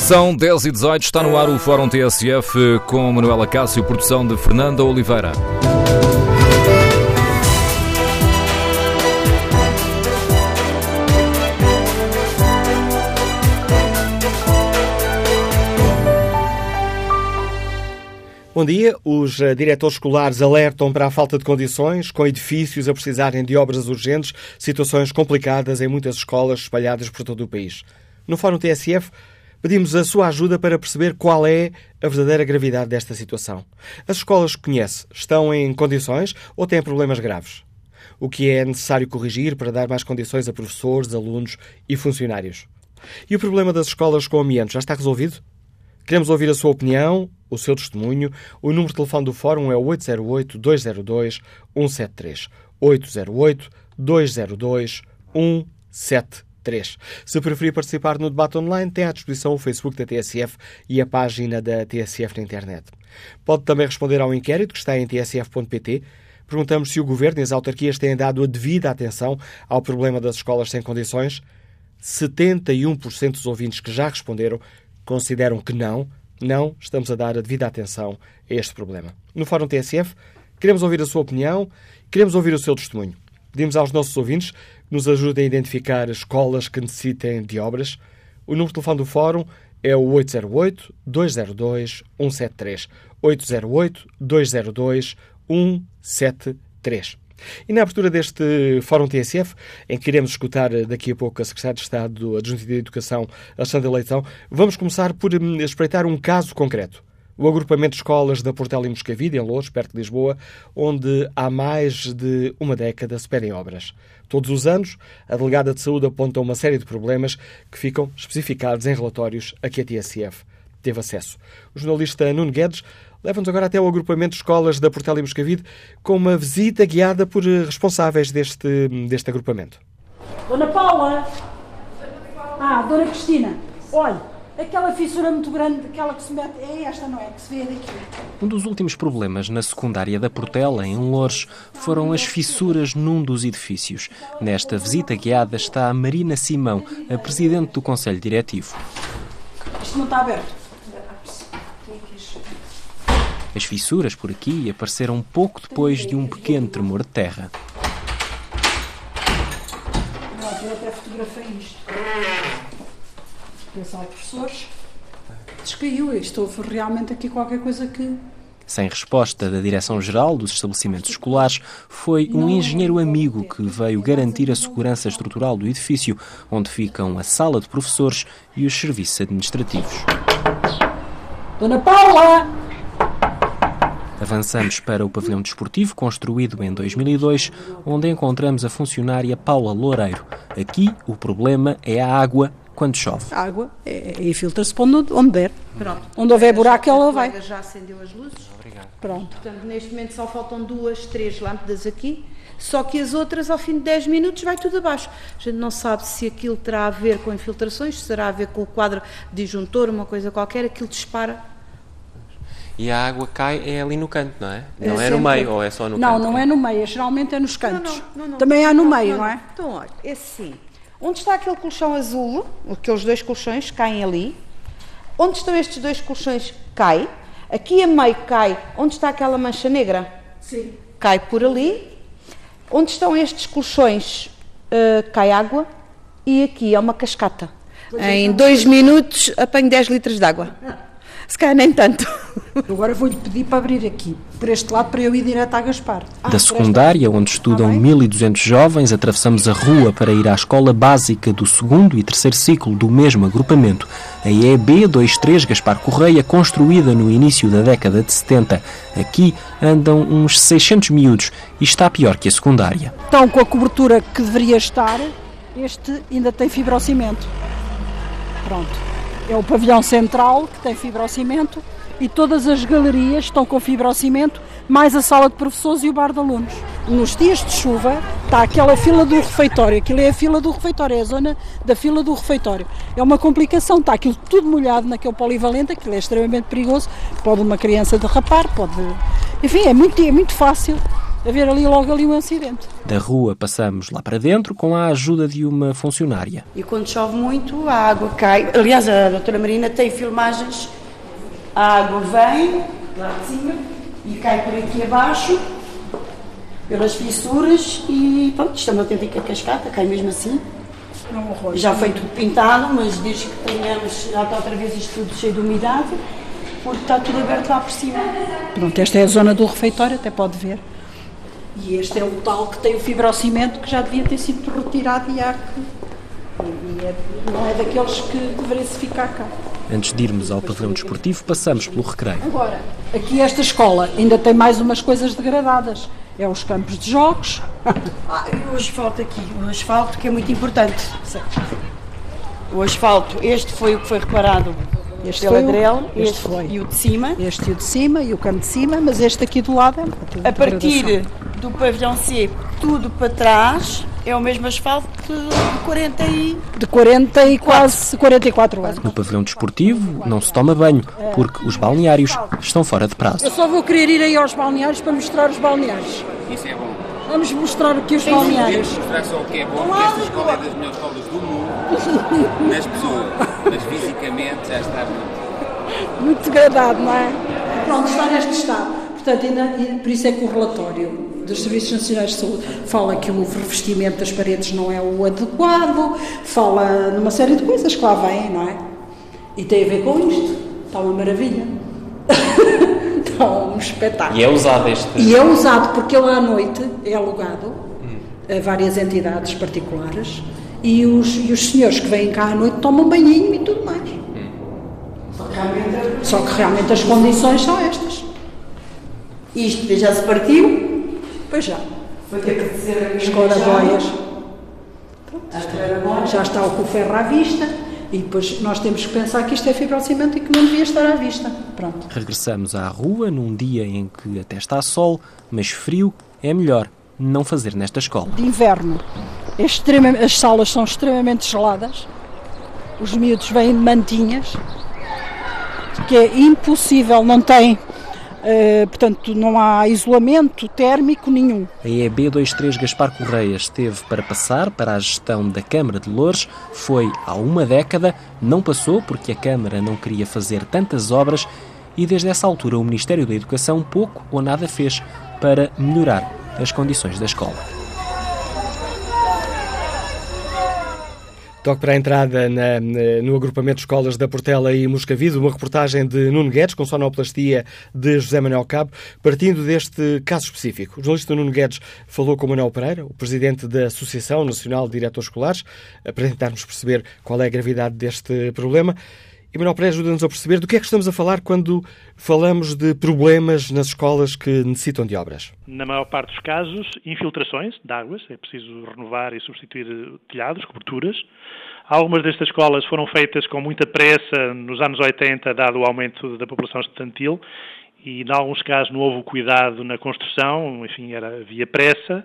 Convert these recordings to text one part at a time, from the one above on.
São 10 e 18, está no ar o Fórum TSF com Manuela Cássio, produção de Fernanda Oliveira. Bom dia. Os uh, diretores escolares alertam para a falta de condições, com edifícios a precisarem de obras urgentes, situações complicadas em muitas escolas espalhadas por todo o país. No Fórum TSF, pedimos a sua ajuda para perceber qual é a verdadeira gravidade desta situação. As escolas que conhece estão em condições ou têm problemas graves? O que é necessário corrigir para dar mais condições a professores, alunos e funcionários? E o problema das escolas com amianto já está resolvido? Queremos ouvir a sua opinião, o seu testemunho. O número de telefone do Fórum é 808-202-173. 808-202-173. Se preferir participar no debate online, tem à disposição o Facebook da TSF e a página da TSF na internet. Pode também responder ao inquérito que está em tsf.pt. Perguntamos se o Governo e as autarquias têm dado a devida atenção ao problema das escolas sem condições. 71% dos ouvintes que já responderam consideram que não, não estamos a dar a devida atenção a este problema. No Fórum TSF, queremos ouvir a sua opinião, queremos ouvir o seu testemunho. Pedimos aos nossos ouvintes nos ajudem a identificar escolas que necessitem de obras. O número de telefone do Fórum é o 808-202-173. 808-202-173. E na abertura deste Fórum TSF, em que iremos escutar daqui a pouco a Secretária de Estado Adjunta de Educação, Alexandra Leitão, vamos começar por hum, espreitar um caso concreto. O agrupamento de escolas da Portela e Moscavide, em Louros, perto de Lisboa, onde há mais de uma década se pedem obras. Todos os anos, a delegada de saúde aponta uma série de problemas que ficam especificados em relatórios a que a TSF teve acesso. O jornalista Nuno Guedes leva-nos agora até o agrupamento de escolas da Portela e Moscavide com uma visita guiada por responsáveis deste, deste agrupamento. Dona Paula! Ah, Dona Cristina, olha, aquela fissura muito grande, aquela que se mete, é esta, não é? Que se vê daqui. Um dos últimos problemas na secundária da Portela, em Loures, foram as fissuras num dos edifícios. Nesta visita guiada está a Marina Simão, a presidente do Conselho Diretivo. Isto não está aberto. As fissuras por aqui apareceram pouco depois de um pequeno tremor de terra. Eu até fotografei isto. Atenção, professores. Descaiu isto. Houve realmente aqui qualquer coisa que. Sem resposta da Direção-Geral dos Estabelecimentos Escolares, foi um engenheiro amigo que veio garantir a segurança estrutural do edifício, onde ficam a sala de professores e os serviços administrativos. Dona Paula! Avançamos para o pavilhão desportivo, construído em 2002, onde encontramos a funcionária Paula Loureiro. Aqui, o problema é a água quando chove. A água é, e filtra-se para onde, onde der. Pronto. Onde houver buraco, ela vai. já acendeu as luzes. Obrigado. Pronto. Portanto, neste momento só faltam duas, três lâmpadas aqui. Só que as outras, ao fim de 10 minutos, vai tudo abaixo. A gente não sabe se aquilo terá a ver com infiltrações, se terá a ver com o quadro disjuntor, uma coisa qualquer, aquilo dispara e a água cai é ali no canto, não é? É Não é, no sempre- meio, ou é só no não, canto? não é no meio, geralmente é nos cantos. Não, não, não, Também há no não, meio, não, é? Então, olha, é assim. Onde está aquele colchão azul, aqueles dois colchões caem ali. Onde estão estes dois colchões, cai. Aqui a meio cai. Onde está aquela mancha negra? Sim. Cai por ali. Onde estão estes colchões, eh, cai água. E aqui é uma cascata. Em dois minutos apanho 10 litros de água. Se calhar nem tanto. Agora vou-lhe pedir para abrir aqui, por este lado, para eu ir direto à Gaspar. Da secundária, onde estudam bem. 1.200 jovens, atravessamos a rua para ir à escola básica do segundo e terceiro ciclo do mesmo agrupamento, a EB 23 Gaspar Correia, construída no início da década de 70. Aqui andam uns 600 miúdos e está pior que a secundária. Então, com a cobertura que deveria estar, este ainda tem fibrocimento. Pronto. É o pavilhão central que tem fibrocimento e todas as galerias estão com fibrocimento, mais a sala de professores e o bar de alunos. Nos dias de chuva está aquela fila do refeitório, aquilo é a fila do refeitório, é a zona da fila do refeitório. É uma complicação, está aquilo tudo molhado naquele polivalente, aquilo é extremamente perigoso, pode uma criança derrapar, pode... Enfim, é muito, é muito fácil haver ali logo ali um acidente. Da rua passamos lá para dentro com a ajuda de uma funcionária. E quando chove muito, a água cai. Aliás, a doutora Marina tem filmagens. A água vem lá de cima e cai por aqui abaixo, pelas fissuras e pronto, isto é uma autêntica cascata, cai mesmo assim. Já foi tudo pintado, mas desde que tenhamos, já está outra vez isto tudo cheio de umidade, porque está tudo aberto lá por cima. Pronto, esta é a zona do refeitório, até pode ver. E este é o tal que tem o fibrocimento que já devia ter sido retirado e há que. E é, não é daqueles que deveria se ficar cá. Antes de irmos ao pavilhão desportivo, passamos pelo recreio. Agora, aqui esta escola ainda tem mais umas coisas degradadas. É os campos de jogos. Ah, e o asfalto aqui, o asfalto que é muito importante. O asfalto, este foi o que foi reparado Este foi o- Drell, este este foi. e o de cima. Este e o de cima e o campo de cima, mas este aqui do lado é A partir do pavilhão C, tudo para trás, é o mesmo asfalto de 40 e... de 40 e quase 44 anos. No pavilhão desportivo não se toma banho, porque os balneários estão fora de prazo. Eu só vou querer ir aí aos balneários para mostrar os balneários. Isso é bom. Vamos mostrar aqui os balneários. mostrar só o que é bom, que esta escola é das melhores escolas do mundo, nas pessoas, mas fisicamente já está muito. Muito degradado, não é? Pronto, está neste estado. Portanto, ainda, por isso é que o relatório dos Serviços Nacionais de Saúde fala que o revestimento das paredes não é o adequado, fala numa série de coisas que lá vêm, não é? E tem a ver com isto. Está uma maravilha. Um espetáculo. E é usado este. E é usado porque ele à noite é alugado a várias entidades particulares e os, e os senhores que vêm cá à noite tomam banhinho e tudo mais. Só que realmente as condições são estas. Isto já se partiu, Pois já. vai ter que dizer As corabóias. Já está o com o ferro à vista e depois nós temos que pensar que isto é fibrocimento e que não devia estar à vista. Pronto. Regressamos à rua num dia em que até está sol, mas frio é melhor não fazer nesta escola. de inverno, é extrema- as salas são extremamente geladas, os miúdos vêm de mantinhas, que é impossível, não tem, eh, portanto, não há isolamento térmico nenhum. A EB23 Gaspar Correia esteve para passar para a gestão da Câmara de Loures, foi há uma década, não passou porque a Câmara não queria fazer tantas obras e desde essa altura o Ministério da Educação pouco ou nada fez para melhorar as condições da escola. Toque para a entrada na- no agrupamento de escolas da Portela e Moscavide, uma reportagem de Nuno Guedes, com sonoplastia de José Manuel Cabo, partindo deste caso específico. O jornalista Nuno Guedes falou com Manuel Pereira, o presidente da Associação Nacional de Diretores Escolares, para tentarmos perceber qual é a gravidade deste problema. E Manuel Pereira ajuda-nos a perceber do que é que estamos a falar quando falamos de problemas nas escolas que necessitam de obras. Na maior parte dos casos, infiltrações de águas, é preciso renovar e substituir eh, telhados, coberturas. Algumas destas escolas foram feitas com muita pressa nos anos 80, dado o aumento da população estudantil, e em alguns casos não houve cuidado na construção, enfim, era, havia pressa,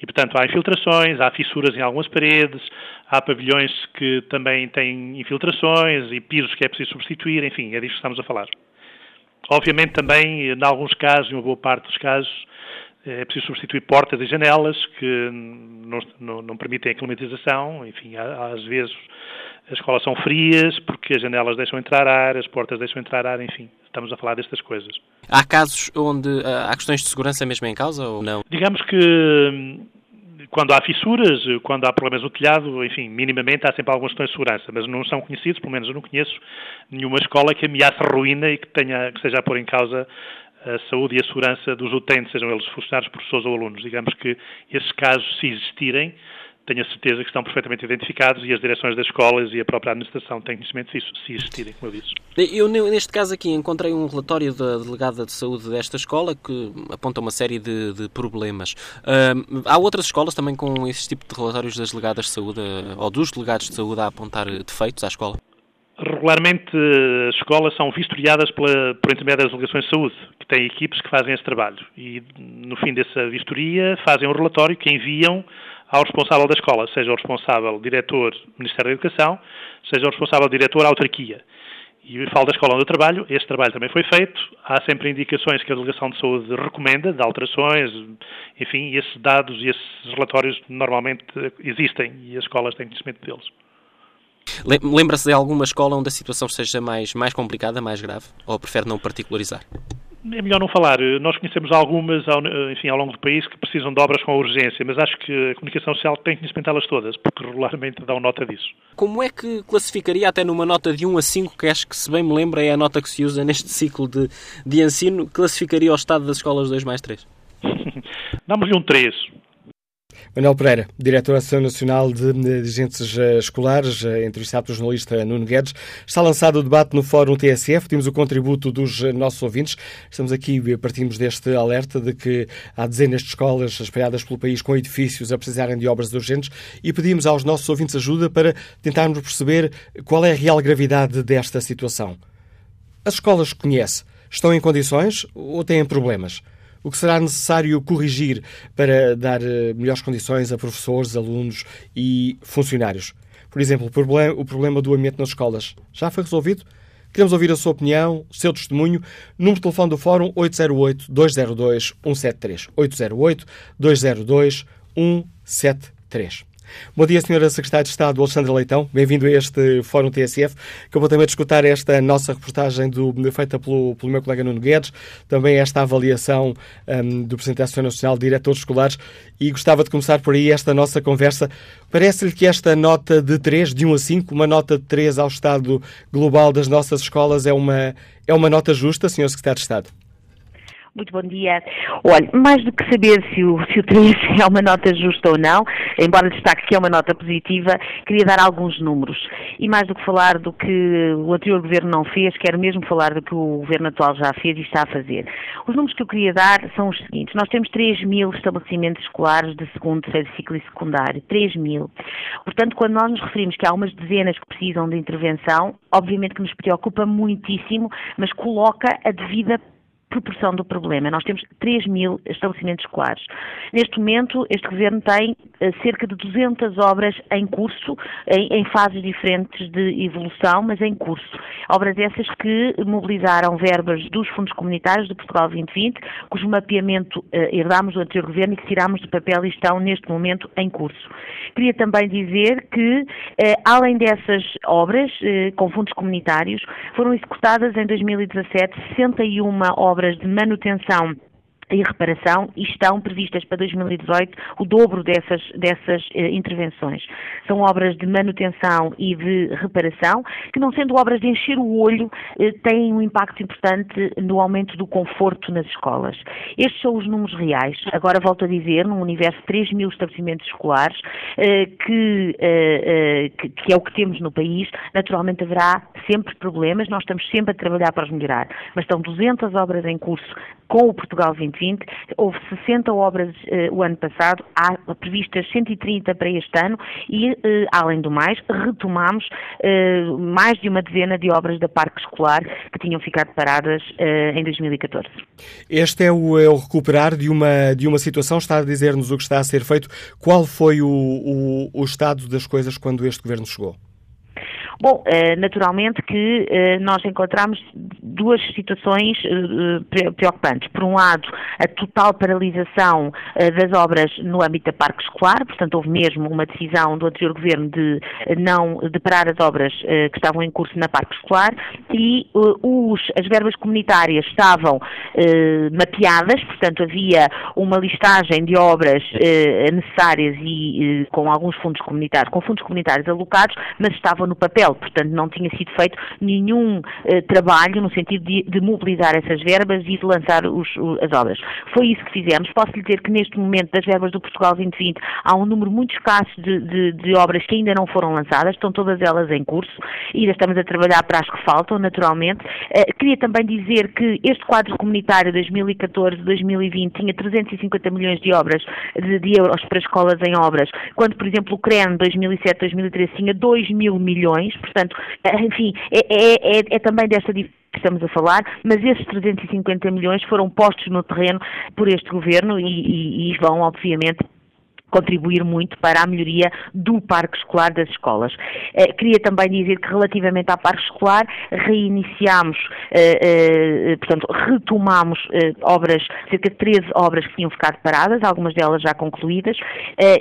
e portanto há infiltrações, há fissuras em algumas paredes, há pavilhões que também têm infiltrações e pisos que é preciso substituir, enfim, é disto que estamos a falar. Obviamente também, em alguns casos, em uma boa parte dos casos, é preciso substituir portas e janelas que não, não, não permitem a climatização. Enfim, às vezes as escolas são frias porque as janelas deixam entrar ar, as portas deixam entrar ar, enfim, estamos a falar destas coisas. Há casos onde ah, há questões de segurança mesmo em causa ou não? Digamos que hum, quando há fissuras, quando há problemas no telhado, enfim, minimamente há sempre algumas questões de segurança, mas não são conhecidos, pelo menos eu não conheço nenhuma escola que ameace a ruína e que tenha que seja a pôr em causa a saúde e a segurança dos utentes, sejam eles funcionários, professores ou alunos. Digamos que esses casos, se existirem, tenho a certeza que estão perfeitamente identificados e as direções das escolas e a própria administração têm conhecimento disso, se existirem, como eu disse. Eu, ne- neste caso aqui, encontrei um relatório da delegada de saúde desta escola que aponta uma série de, de problemas. Ahm, há outras escolas também com esse tipo de relatórios das delegadas de saúde, ah, ou dos delegados de saúde, a apontar eh, defeitos à escola? Regularmente eh, as escolas são vistoriadas pela, por intermédio das delegações de saúde, que têm equipes que fazem esse trabalho. E no fim dessa vistoria fazem um relatório que enviam ao responsável da escola, seja o responsável diretor Ministério da Educação, seja o responsável diretor autarquia. E falo da escola onde eu trabalho, esse trabalho também foi feito, há sempre indicações que a Delegação de Saúde recomenda, de alterações, enfim, esses dados e esses relatórios normalmente existem e as escolas têm conhecimento deles. Lembra-se de alguma escola onde a situação seja mais, mais complicada, mais grave? Ou prefere não particularizar? É melhor não falar. Nós conhecemos algumas, enfim, ao longo do país que precisam de obras com urgência, mas acho que a comunicação social tem que conhecimentá-las todas, porque regularmente dão nota disso. Como é que classificaria, até numa nota de 1 a 5, que acho que, se bem me lembro, é a nota que se usa neste ciclo de, de ensino, classificaria o estado das escolas 2 mais 3? Damos-lhe um 3. Manuel Pereira, diretor Nacional de Dirigentes eh, Escolares, eh, entrevistado pelo jornalista Nuno Guedes. Está lançado o debate no Fórum TSF, temos o contributo dos eh, nossos ouvintes. Estamos aqui, partimos deste alerta de que há dezenas de escolas espalhadas pelo país com edifícios a precisarem de obras urgentes e pedimos aos nossos ouvintes ajuda para tentarmos perceber qual é a real gravidade desta situação. As escolas que conhece estão em condições ou têm problemas? O que será necessário corrigir para dar eh, melhores condições a professores, alunos e funcionários? Por exemplo, o problema do ambiente nas escolas já foi resolvido? Queremos ouvir a sua opinião, o seu testemunho. Número de telefone do Fórum 808-202-173. 808-202-173. Bom dia, Sra. Secretária de Estado Alexandra Leitão. Bem-vindo a este Fórum TSF. Acabou também de escutar esta nossa reportagem do, feita pelo, pelo meu colega Nuno Guedes, também esta avaliação um, do Presidente da Associação Nacional de Diretores Escolares e gostava de começar por aí esta nossa conversa. Parece-lhe que esta nota de 3, de 1 a 5, uma nota de 3 ao estado global das nossas escolas é uma, é uma nota justa, Sr. Secretário de Estado? Muito bom dia. Olha, mais do que saber se o, se o 3 é uma nota justa ou não, embora destaque que é uma nota positiva, queria dar alguns números. E mais do que falar do que o anterior governo não fez, quero mesmo falar do que o governo atual já fez e está a fazer. Os números que eu queria dar são os seguintes. Nós temos 3 mil estabelecimentos escolares de segundo, terceiro ciclo e secundário. 3 mil. Portanto, quando nós nos referimos que há umas dezenas que precisam de intervenção, obviamente que nos preocupa muitíssimo, mas coloca a devida proporção do problema. Nós temos 3 mil estabelecimentos escolares. Neste momento, este Governo tem cerca de 200 obras em curso, em, em, fases diferentes de evolução, mas em curso. Obras essas que mobilizaram verbas dos fundos comunitários do Portugal 2020, cujo mapeamento uh, herdámos do anterior Governo e que tirámos do papel e estão neste momento em curso. Queria também dizer que, uh, além dessas obras com fundos comunitários, foram executadas em 2017 61 obras obras de manutenção e reparação e estão previstas para 2018 o dobro dessas, dessas eh, intervenções. São obras de manutenção e de reparação que, não sendo obras de encher o olho, eh, têm um impacto importante no aumento do conforto nas escolas. Estes são os números reais. Agora volto a dizer, num universo de 3 mil estabelecimentos escolares, eh, que, eh, eh, que, que é o que temos no país, naturalmente haverá sempre problemas, nós estamos sempre a trabalhar para os melhorar, mas estão 200 obras em curso com o Portugal 2020. Houve 60 obras uh, o ano passado, há previstas 130 para este ano e, uh, além do mais, retomamos uh, mais de uma dezena de obras da Parque Escolar que tinham ficado paradas em 2014. Este é o, é o, recuperar de uma, de uma situação, está a dizer-nos o que está a ser feito. Qual foi o, o, o estado das coisas quando este governo chegou? Bom, eh, naturalmente que eh, nós encontramos duas situações eh, preocupantes. Por um lado, a total paralisação das obras no âmbito da parque escolar, portanto houve mesmo uma decisão do anterior governo de não de parar as obras que estavam em curso na parque escolar e os, as verbas comunitárias estavam mapeadas, portanto havia uma listagem de obras necessárias e com alguns fundos comunitários, com fundos comunitários alocados, mas estavam no papel portanto não tinha sido feito nenhum uh, trabalho no sentido de, de, mobilizar essas verbas e de lançar os, as obras. Foi isso que fizemos. Posso lhe dizer que neste momento das verbas do Portugal 2020 há um número muito escasso de, de, de obras que ainda não foram lançadas, estão todas elas em curso e ainda estamos a trabalhar para as que faltam, naturalmente. Uh, queria também dizer que este quadro comunitário 2014-2020 tinha 350 milhões de obras de, de, euros para escolas em obras, quando, por exemplo, o CREN 2007-2013 tinha 2 mil milhões, portanto, eh, enfim, é, é, é, é também desta que estamos a falar, mas esses 350 milhões foram postos no terreno por este governo e, e, e vão, obviamente, contribuir muito para a melhoria do parque escolar das escolas. Eh, queria também dizer que relativamente ao parque escolar, reiniciámos, eh, eh, portanto, retomámos obras, cerca de 13 obras que tinham ficado paradas, algumas delas já concluídas,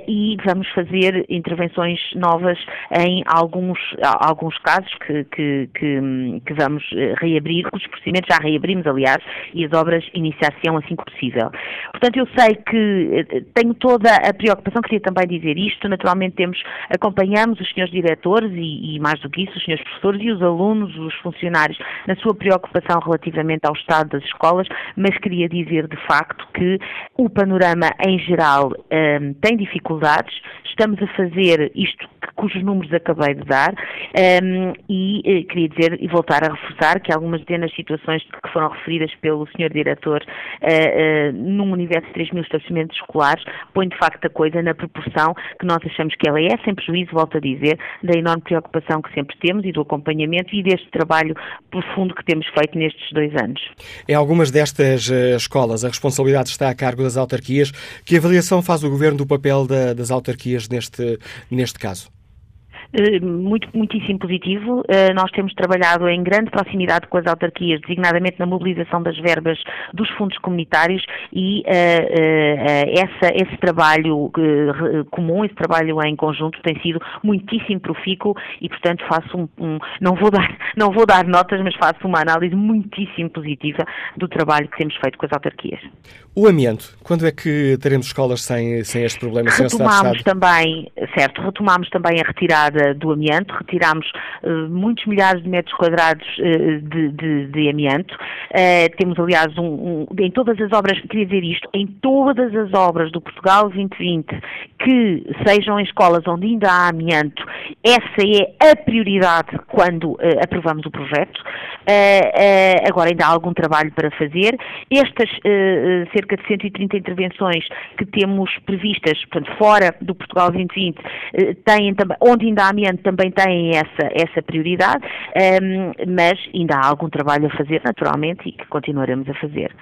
e vamos fazer intervenções novas em alguns, alguns casos que, que, que, que vamos reabrir, os procedimentos já reabrimos, aliás, e as obras iniciar-se-ão assim que possível. Portanto, eu sei que tenho toda a preocupação, queria também dizer isto, naturalmente temos, acompanhamos os senhores diretores e, e mais do que isso, os senhores professores e os alunos, os funcionários, na sua preocupação relativamente ao estado das escolas, mas queria dizer de facto que o panorama em geral um, tem dificuldades, estamos a fazer isto cujos números acabei de dar um, e eh, queria dizer e voltar a reforçar que algumas dezenas de situações que foram referidas pelo Sr. Diretor uh, uh, num universo de 3 mil estabelecimentos escolares põe de facto a coisa na proporção que nós achamos que ela é, sem prejuízo, volto a dizer, da enorme preocupação que sempre temos e do acompanhamento e deste trabalho profundo que temos feito nestes dois anos. Em algumas destas uh, escolas, a responsabilidade está a cargo das autarquias. Que avaliação faz o Governo do papel da, das autarquias neste, neste caso? Eh, muito, muitíssimo positivo. Eh, nós temos trabalhado em grande proximidade com as autarquias, designadamente na mobilização das verbas dos fundos comunitários e eh, essa, esse trabalho comum, esse trabalho em conjunto tem sido muitíssimo profícuo e, portanto, faço um, um, não, vou dar, não vou dar notas, mas faço uma análise muitíssimo positiva do trabalho que temos feito com as autarquias. O amianto, quando é que teremos escolas sem, sem este problema? Retomamos também, certo, retomamos também a retirada do amianto, retirámos uh, muitos milhares de metros quadrados uh, de, de, de, amianto. Temos, aliás, um, um, em todas as obras, queria dizer isto, em todas as obras do Portugal 2020 que sejam em escolas onde ainda há amianto, essa é a prioridade quando aprovamos o projeto. agora ainda há algum trabalho para fazer. Estas cerca de 130 intervenções que temos previstas, portanto, fora do Portugal 2020, eh, têm também, onde ainda há amianto também têm essa, essa prioridade, ehm, mas ainda há algum trabalho a fazer, naturalmente, e que continuaremos a fazer.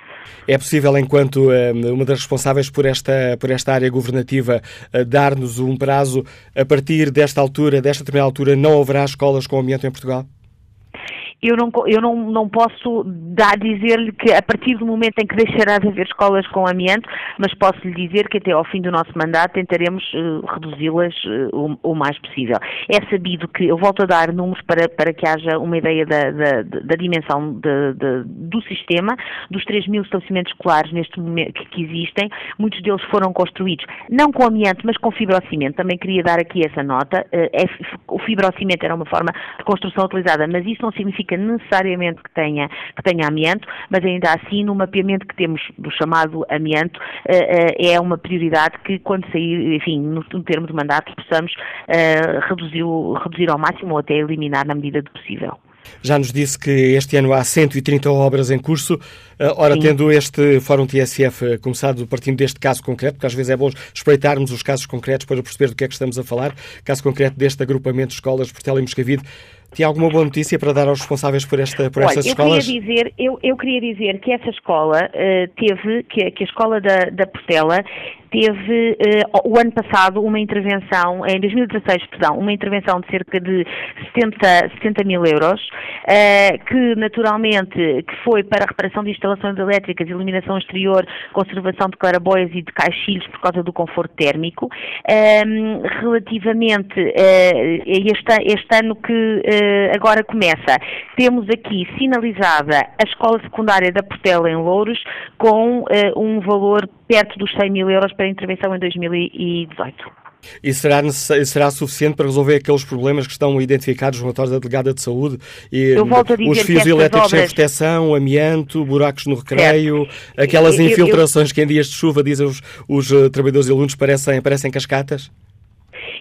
É possível, enquanto ehm, uma das responsáveis por esta, por esta área governativa, eh, dar-nos um prazo a partir desta altura, desta determinada altura, não haverá escolas com amianto em Portugal? Eu não, eu não, não posso dar dizer-lhe que a partir do momento em que deixará de haver escolas com amianto, mas posso lhe dizer que até ao fim do nosso mandato tentaremos uh, reduzi-las uh, o, o, mais possível. É sabido que, eu volto a dar números para, para que haja uma ideia da, da, da dimensão de, de, do sistema, dos 3 mil estabelecimentos escolares neste momento que, que, existem, muitos deles foram construídos não com amianto, mas com fibrocimento. Também queria dar aqui essa nota. Uh, é, o fibrocimento era uma forma de construção utilizada, mas isso não significa necessariamente que tenha, que tenha amianto, mas ainda assim no mapeamento que temos do chamado amianto eh, eh, é uma prioridade que quando sair, enfim, no, no termo de mandato possamos eh, reduzir, reduzir ao máximo ou até eliminar na medida do possível. Já nos disse que este ano há 130 obras em curso. Ora, Sim. tendo este Fórum TSF começado partindo deste caso concreto, porque às vezes é bom espreitarmos os casos concretos para perceber do que é que estamos a falar, caso concreto deste agrupamento de escolas Portela e Moscavide, tinha alguma boa notícia para dar aos responsáveis por, esta, por Olha, estas eu escolas? Queria dizer, eu, eu queria dizer que essa escola uh, teve, que, que, a escola da, da Portela teve uh, o ano passado uma intervenção, em 2016, perdão, uma intervenção de cerca de 70, 70 mil euros, uh, que naturalmente que foi para a reparação de instalações elétricas, iluminação exterior, conservação de claraboias e de caixilhos por causa do conforto térmico. Um, relativamente uh, este, este ano que agora começa, temos aqui sinalizada a escola secundária da Portela em Louros com um valor perto dos 100 mil euros para intervenção em 2018. E será, será suficiente para resolver aqueles problemas que estão identificados no relatório da Delegada de Saúde? E, os fios elétricos obras... sem proteção, amianto, buracos no recreio, certo. aquelas infiltrações eu, eu... que em dias de chuva, dizem os, os uh, trabalhadores e alunos, parecem, parecem cascatas?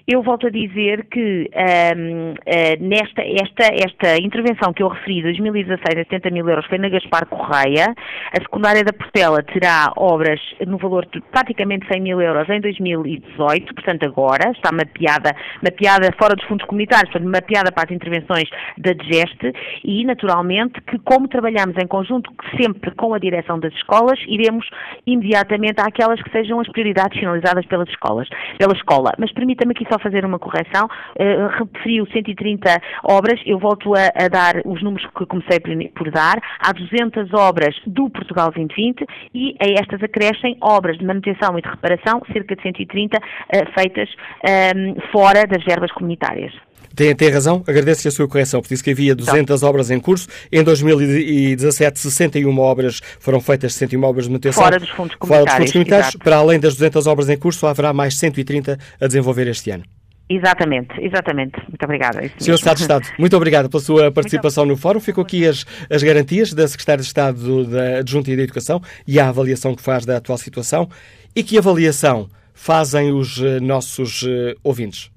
Eu volto a dizer que um, uh, nesta esta, esta intervenção que eu referi, 2016, a 70 mil euros, foi na Gaspar Correia. A secundária da Portela terá obras no valor de praticamente 100 mil euros em 2018, portanto agora, está mapeada, mapeada fora dos fundos comunitários, portanto mapeada para as intervenções da DGEST e, naturalmente, que como trabalhamos em conjunto sempre com a direção das escolas, iremos imediatamente àquelas que sejam as prioridades finalizadas pelas escolas, pela escola. Mas permita-me aqui só fazer uma correção. Uh, referiu 130 obras, eu volto a, a, dar os números que comecei por, dar. Há 200 obras do Portugal 2020 e a estas acrescem obras de manutenção e de reparação, cerca de 130 uh, feitas um, ehm, fora das verbas comunitárias. Tem, tem razão, agradeço-lhe a sua correção, porque disse que havia 200 obras em curso. Em 2017, 61 obras foram feitas, 61 obras de manutenção. Fora dos fundos comunitários. Fora dos fundos comunitários. Para além das 200 obras em curso, haverá mais 130 a desenvolver este ano. Exatamente, exatamente. Muito obrigada. É Senhor Estado de Estado, muito obrigado pela sua participação no fórum. Ficam aqui as, as garantias da Secretária de Estado da Adjunta e da Educação e a avaliação que faz da atual situação. E que avaliação fazem os eh, nossos uh, ouvintes?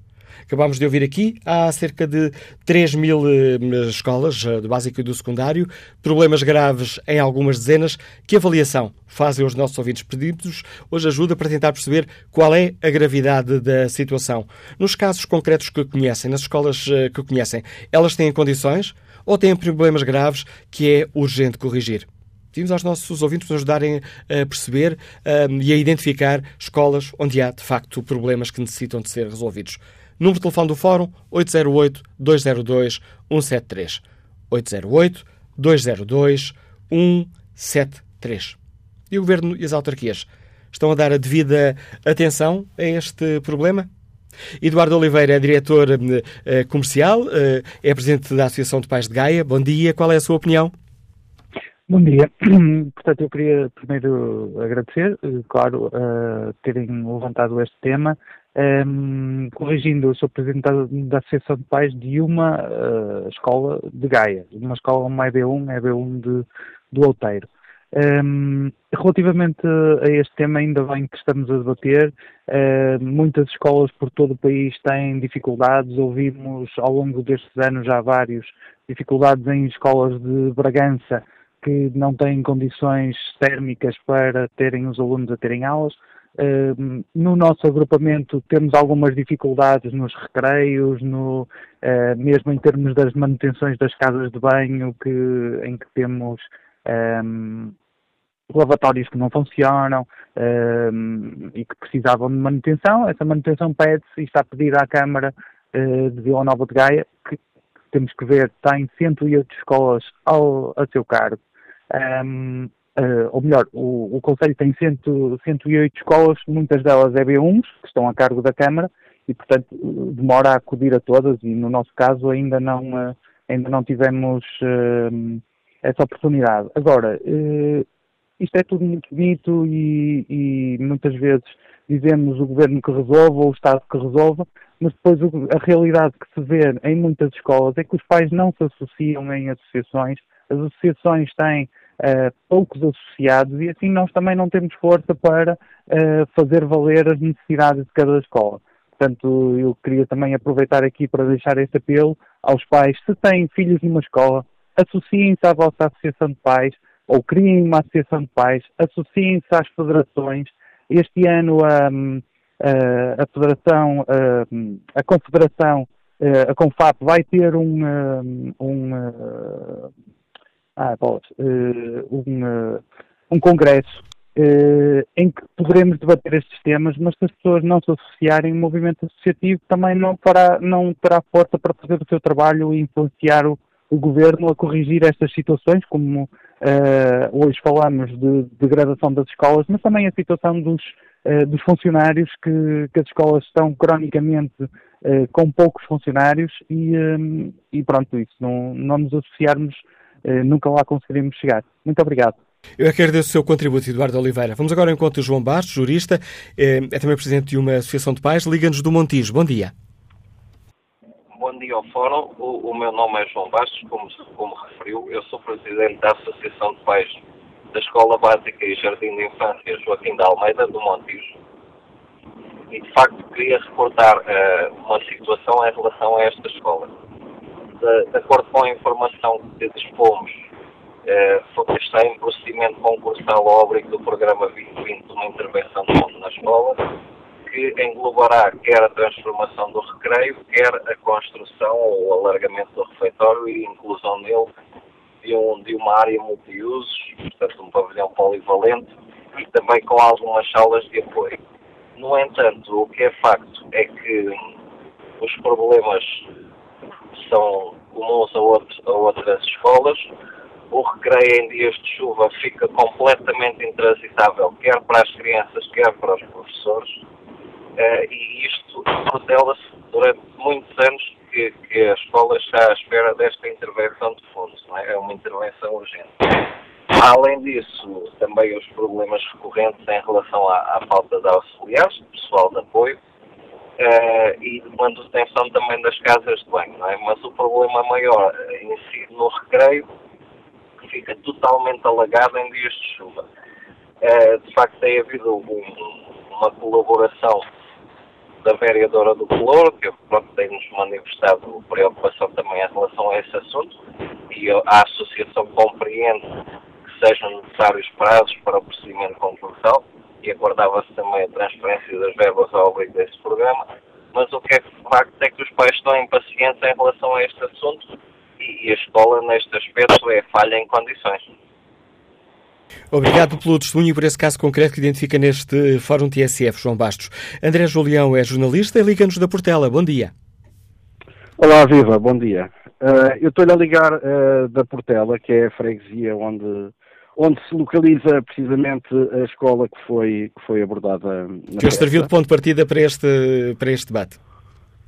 Acabámos de ouvir aqui, há cerca de 3 mil eh, escolas eh, do básico e do secundário, problemas graves em algumas dezenas. Que avaliação fazem os nossos ouvintes pedidos? Hoje ajuda para tentar perceber qual é a gravidade da situação. Nos casos concretos que conhecem, nas escolas eh, que conhecem, elas têm condições ou têm problemas graves que é urgente corrigir? Pedimos aos nossos ouvintes nos ajudarem a perceber um, e a identificar escolas onde há, de facto, problemas que necessitam de ser resolvidos. Número de telefone do Fórum 808-202-173. 808-202-173. E o Governo e as autarquias estão a dar a devida atenção a este problema? Eduardo Oliveira é diretor eh, comercial, eh, é presidente da Associação de Pais de Gaia. Bom dia, qual é a sua opinião? Bom dia. Portanto, eu queria primeiro agradecer, eh, claro, uh, terem levantado este tema um, corrigindo, eu sou presidente da, da, Associação de Pais de uma uh, escola de Gaia, uma escola, uma EB1, EB1 de, do Outeiro. Um, relativamente a este tema, ainda bem que estamos a debater, uh, muitas escolas por todo o país têm dificuldades, ouvimos ao longo destes anos já vários dificuldades em escolas de Bragança que não têm condições térmicas para terem os alunos a terem aulas, no nosso agrupamento temos algumas dificuldades nos recreios, no, uh, mesmo em termos das manutenções das casas de banho, que, em que temos um, lavatórios que não funcionam um, e que precisavam de manutenção. Essa manutenção pede-se e está pedida à Câmara uh, de Vila Nova de Gaia, que temos que ver, tem 108 escolas ao, a seu cargo. Um, uh, ou melhor, o, o Conselho tem 100, 108 escolas, muitas delas EB1s, que estão a cargo da Câmara, e portanto demora a acudir a todas, e no nosso caso ainda não, uh, ainda não tivemos uh, essa oportunidade. Agora, isto é tudo muito bonito e, e, muitas vezes dizemos o governo que resolva ou o Estado que resolva, mas depois a realidade que se vê em muitas escolas é que os pais não se associam em associações, as associações têm uh, poucos associados e assim nós também não temos força para uh, fazer valer as necessidades de cada escola. Portanto, eu queria também aproveitar aqui para deixar este apelo aos pais. Se têm filhos numa escola, associem-se à vossa associação de pais ou criem uma associação de pais, associem-se às federações. Este ano a, a, a Federação, a, a Confederação, a Confap vai ter um, um, ah, bolas, uh, um, uh, um congresso uh, em que poderemos debater estes temas, mas se as pessoas não se associarem, o movimento associativo também não, fará, não terá força para fazer o seu trabalho e influenciar o, o governo a corrigir estas situações, como hoje falamos de degradação das escolas, mas também a situação dos, dos funcionários, que, que, as escolas estão cronicamente com poucos funcionários e, e pronto, isso, não, não nos associarmos eh, nunca lá conseguiremos chegar. Muito obrigado. Eu é que agradeço o seu contributo, Eduardo Oliveira. Vamos agora ao encontro de João Bastos, jurista, eh, é também presidente de uma associação de pais. Liga-nos do Montijo. Bom dia. Bom dia ao Fórum. O, o meu nome é João Bastos, como, como referiu. Eu sou presidente da Associação de Pais da Escola Básica e Jardim de Infância Joaquim da Almeida, do Montijo. e de facto queria reportar uh, uma situação em relação a esta escola. De, de acordo com a informação que dispomos, uh, está em procedimento concursal ao abrigo do programa 2020 uma intervenção de fundo na escola, que englobará quer a transformação do recreio, quer a construção ou alargamento do refeitório e inclusão nele de, um, de uma área multiusos, portanto um pavilhão polivalente e também com algumas salas de apoio. No entanto, o que é facto é que os problemas são comuns a, outros, a outras escolas. O recreio em dias de chuva fica completamente intransitável, quer para as crianças, quer para os professores. Uh, e isto revela-se durante muitos anos que, que, a escola está à espera desta intervenção de fundos, é? é? uma intervenção urgente. Além disso, também os problemas recorrentes em relação à, à falta de auxiliares, pessoal de apoio, uh, e de manutenção também das casas de banho, é? Mas o problema maior uh, incide no recreio, que fica totalmente alagado em dias de chuva. Uh, de facto, tem havido um, uma colaboração da vereadora do Color, que tem-nos manifestado preocupação também em relação a esse assunto, e a Associação compreende sejam necessários prazos para o procedimento concursal e aguardava-se também a transferência das verbas ao abrigo desse programa, mas o que é facto é que os pais estão impacientes em relação a este assunto e, e a escola, neste aspecto, é falha em condições. Obrigado pelo testemunho e por esse caso concreto que identifica neste Fórum TSF, João Bastos. André Julião é jornalista e liga-nos da Portela. Bom dia. Olá, Viva, bom dia. Uh, eu estou-lhe a ligar uh, da Portela, que é a freguesia onde onde se localiza precisamente a escola que foi, que foi abordada. Na que serviu de ponto de partida para este, para este debate.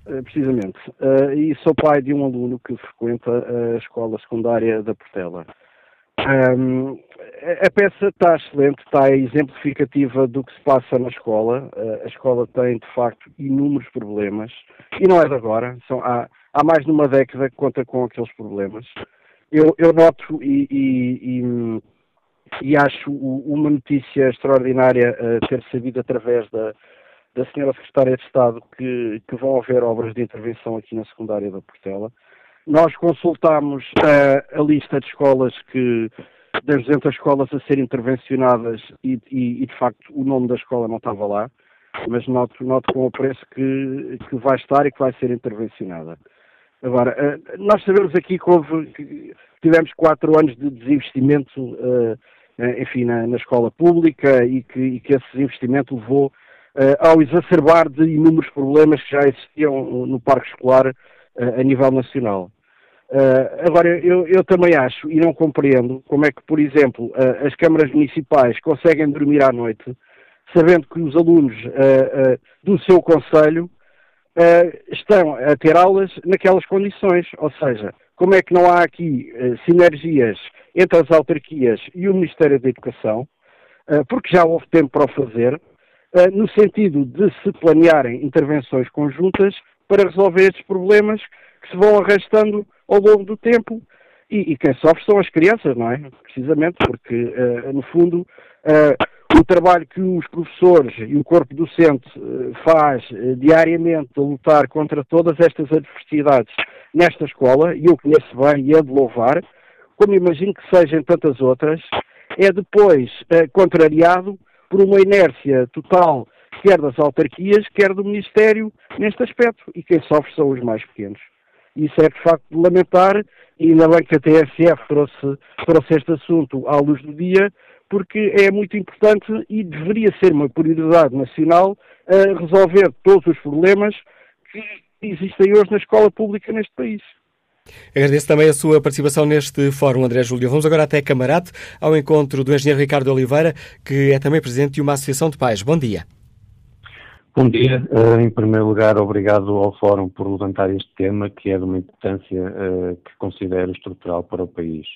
Uh, precisamente. Uh, e sou pai de um aluno que frequenta a escola secundária da Portela. Um, a peça está excelente, está exemplificativa do que se passa na escola. Uh, a escola tem, de facto, inúmeros problemas. E não é de agora. São, há, há mais de uma década que conta com aqueles problemas. Eu, eu noto e, e, e e acho uma notícia extraordinária uh, ter sabido através da, da senhora Secretária de Estado que, que vão haver obras de intervenção aqui na secundária da Portela. Nós consultámos uh, a lista de escolas que, das 200 escolas a serem intervencionadas e, e, e, de facto o nome da escola não estava lá, mas noto, noto com o preço que, que vai estar e que vai ser intervencionada. Agora, uh, nós sabemos aqui que houve, que tivemos quatro anos de desinvestimento uh, eh, enfim, na, na, escola pública e que, e que esse investimento levou uh, ao exacerbar de inúmeros problemas que já existiam no parque escolar uh, a nível nacional. Uh, agora, eu, eu, também acho e não compreendo como é que, por exemplo, as câmaras municipais conseguem dormir à noite sabendo que os alunos do seu conselho estão a ter aulas naquelas condições, ou seja, como é que não há aqui sinergias entre as autarquias e o Ministério da Educação, eh, porque já houve tempo para o fazer, eh, no sentido de se planearem intervenções conjuntas para resolver estes problemas que se vão arrastando ao longo do tempo e, e quem sofre são as crianças, não é? Precisamente porque, uh, no fundo, uh, o trabalho que os professores e o corpo docente uh, faz diariamente a lutar contra todas estas adversidades nesta escola, e eu conheço bem e é de louvar, como imagino que sejam tantas outras, é depois eh, contrariado por uma inércia total, quer das autarquias, quer do Ministério, neste aspecto. E quem sofre são os mais pequenos. Isso é de facto de lamentar, e ainda bem que a TSF trouxe, trouxe este assunto à luz do dia, porque é muito importante e deveria ser uma prioridade nacional a resolver todos os problemas que existem hoje na escola pública neste país. Agradeço também a sua participação neste fórum, André Júlio. Vamos agora até Camarate, ao encontro do engenheiro Ricardo Oliveira, que é também presidente de uma associação de pais. Bom dia. Bom dia. Uh, em primeiro lugar, obrigado ao Fórum por levantar este tema, que é de uma importância uh, que considero estrutural para o país.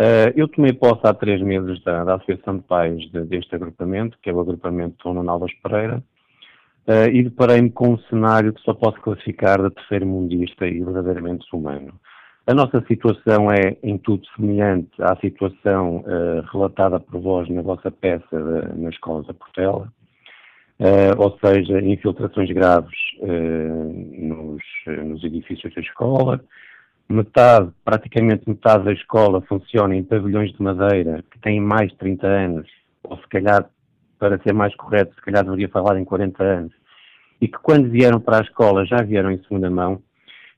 Uh, eu tomei posse há três meses da, da Associação de Pais de, deste agrupamento, que é o agrupamento Dona Novas Pereira, uh, e deparei-me com um cenário que só posso classificar de terceiro mundista e verdadeiramente humano. A nossa situação é em tudo semelhante à situação uh, relatada por vós na vossa peça de, na Escola da Portela. uh, ou seja, infiltrações graves uh, nos, nos edifícios da escola. Metade, praticamente metade da escola funciona em pavilhões de madeira que têm mais de 30 anos, ou se calhar, para ser mais correto, se calhar deveria falar em 40 anos, e que quando vieram para a escola já vieram em segunda mão.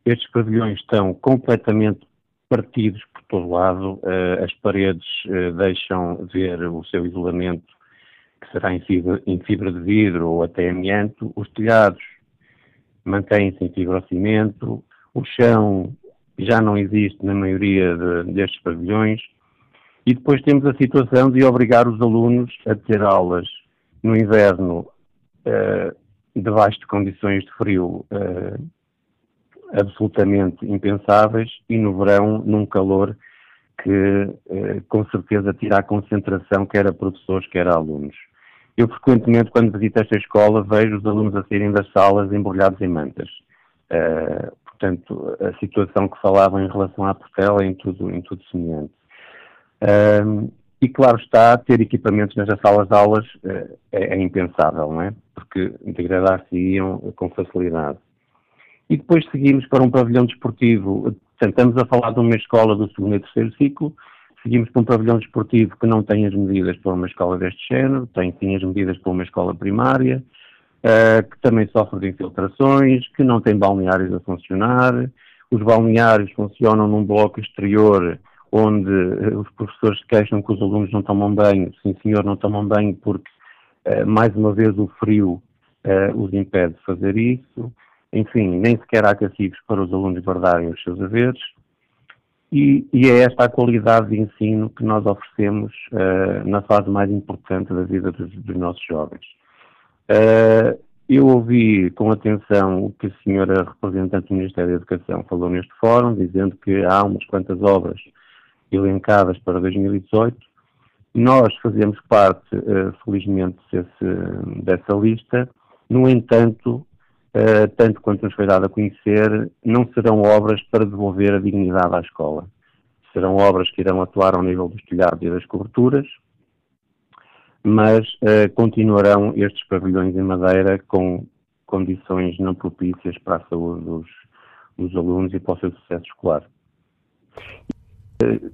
Estes pavilhões estão completamente partidos por todo lado, uh, as paredes uh, deixam ver o seu isolamento, que será em fibra, em fibra, de vidro ou até amianto, os telhados mantêm-se em fibrocimento, o chão já não existe na maioria de, destes pavilhões, e depois temos a situação de obrigar os alunos a ter aulas no inverno uh, debaixo de condições de frio uh, absolutamente impensáveis e no verão num calor que uh, com certeza tira a concentração quer a professores, quer a alunos. Eu frequentemente quando visito esta escola vejo os alunos a saírem das salas embrulhados em mantas. Uh, portanto, a situação que falavam em relação à Portela em tudo, em tudo semelhante. E claro está, ter equipamentos nas salas de aulas é, é impensável, não é? Porque degradar-se-iam com facilidade. E depois seguimos para um pavilhão desportivo. Tentamos a falar de uma escola do segundo e terceiro ciclo, seguimos para um pavilhão desportivo que não tem as medidas para uma escola deste género, tem sim as medidas para uma escola primária, uh, que também sofre de infiltrações, que não tem balneários a funcionar. Os balneários funcionam num bloco exterior onde eh, os professores se queixam que os alunos não tomam banho. Sim, senhor, não tomam banho porque, uh, mais uma vez, o frio os impede de fazer isso. Enfim, nem sequer há castigos para os alunos guardarem os seus haveres. E, e é esta a qualidade de ensino que nós oferecemos uh, na fase mais importante da vida dos, dos nossos jovens. Eu ouvi com atenção o que a senhora representante do Ministério da Educação falou neste fórum, dizendo que há umas quantas obras elencadas para 2018. Nós fazemos parte, uh, felizmente, desse, dessa lista. No entanto, uh, tanto quanto nos foi dado a conhecer, não serão obras para devolver a dignidade à escola. Serão obras que irão atuar ao nível dos telhados e das coberturas, mas uh, continuarão estes pavilhões em madeira com condições não propícias para a saúde dos, dos alunos e para o seu sucesso escolar.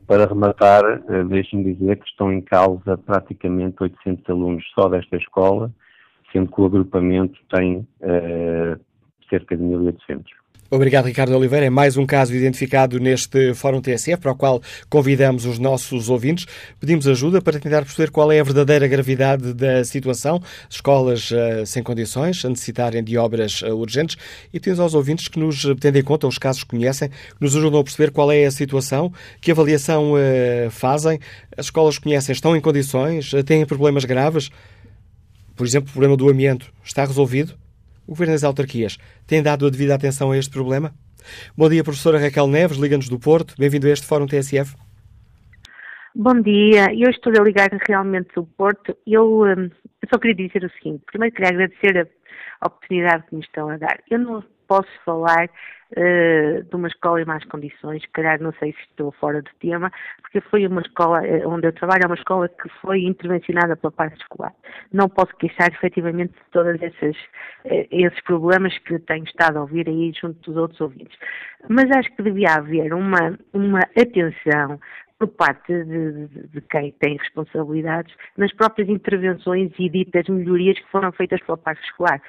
Para rematar, eh, deixem-me dizer que estão em causa praticamente 800 alunos só desta escola, sendo que o agrupamento tem uh, cerca de 1.800. Obrigado, Ricardo Oliveira. É mais um caso identificado neste Fórum TSF, para o qual convidamos os nossos ouvintes. Pedimos ajuda para tentar perceber qual é a verdadeira gravidade da situação. Escolas uh, sem condições, a necessitarem de obras uh, urgentes. E pedimos aos ouvintes que nos, tendo em conta os casos que conhecem, que nos ajudam a perceber qual é a situação, que avaliação uh, fazem. As escolas que conhecem estão em condições, têm problemas graves. Por exemplo, o problema do amianto está resolvido? O Governo das Autarquias tem dado a devida atenção a este problema? Bom dia, professora Raquel Neves, Liga-nos do Porto. Bem-vindo a este Fórum TSF. Bom dia, eu estou a ligar realmente do Porto. Eu, hum, eu só queria dizer o seguinte: primeiro queria agradecer a oportunidade que me estão a dar. Eu não posso falar uh, de uma escola em más condições, se calhar não sei se estou fora do tema, porque foi uma escola uh, onde eu trabalho, é uma escola que foi intervencionada pela parte escolar. Não posso queixar efetivamente de todos esses, uh, esses problemas que tenho estado a ouvir aí junto dos outros ouvintes. Mas acho que devia haver uma, uma atenção por parte de, de, de, quem tem responsabilidades nas próprias intervenções e ditas melhorias que foram feitas pela parte escolar.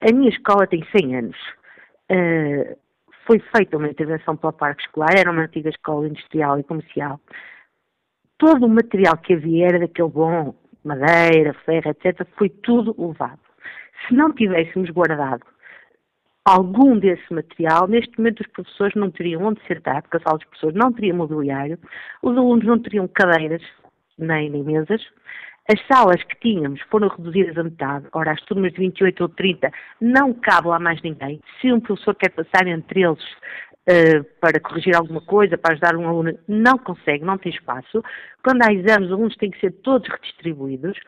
A minha escola tem 100 anos. Uh, foi feita uma intervenção pela parte escolar, era uma antiga escola industrial e comercial. Todo o material que havia era daquele bom, madeira, ferro, etc., foi tudo levado. Se não tivéssemos guardado algum desse material, neste momento os professores não teriam onde sentar, porque a sala dos professores não teria mobiliário, os alunos não teriam cadeiras, nem, nem mesas, as salas que tínhamos foram reduzidas a metade. Ora, as turmas de 28 ou 30 não cabe lá mais ninguém. Se um professor quer passar entre eles uh, para corrigir alguma coisa, para ajudar um aluno, não consegue, não tem espaço. Quando há exames, os alunos têm que ser todos redistribuídos.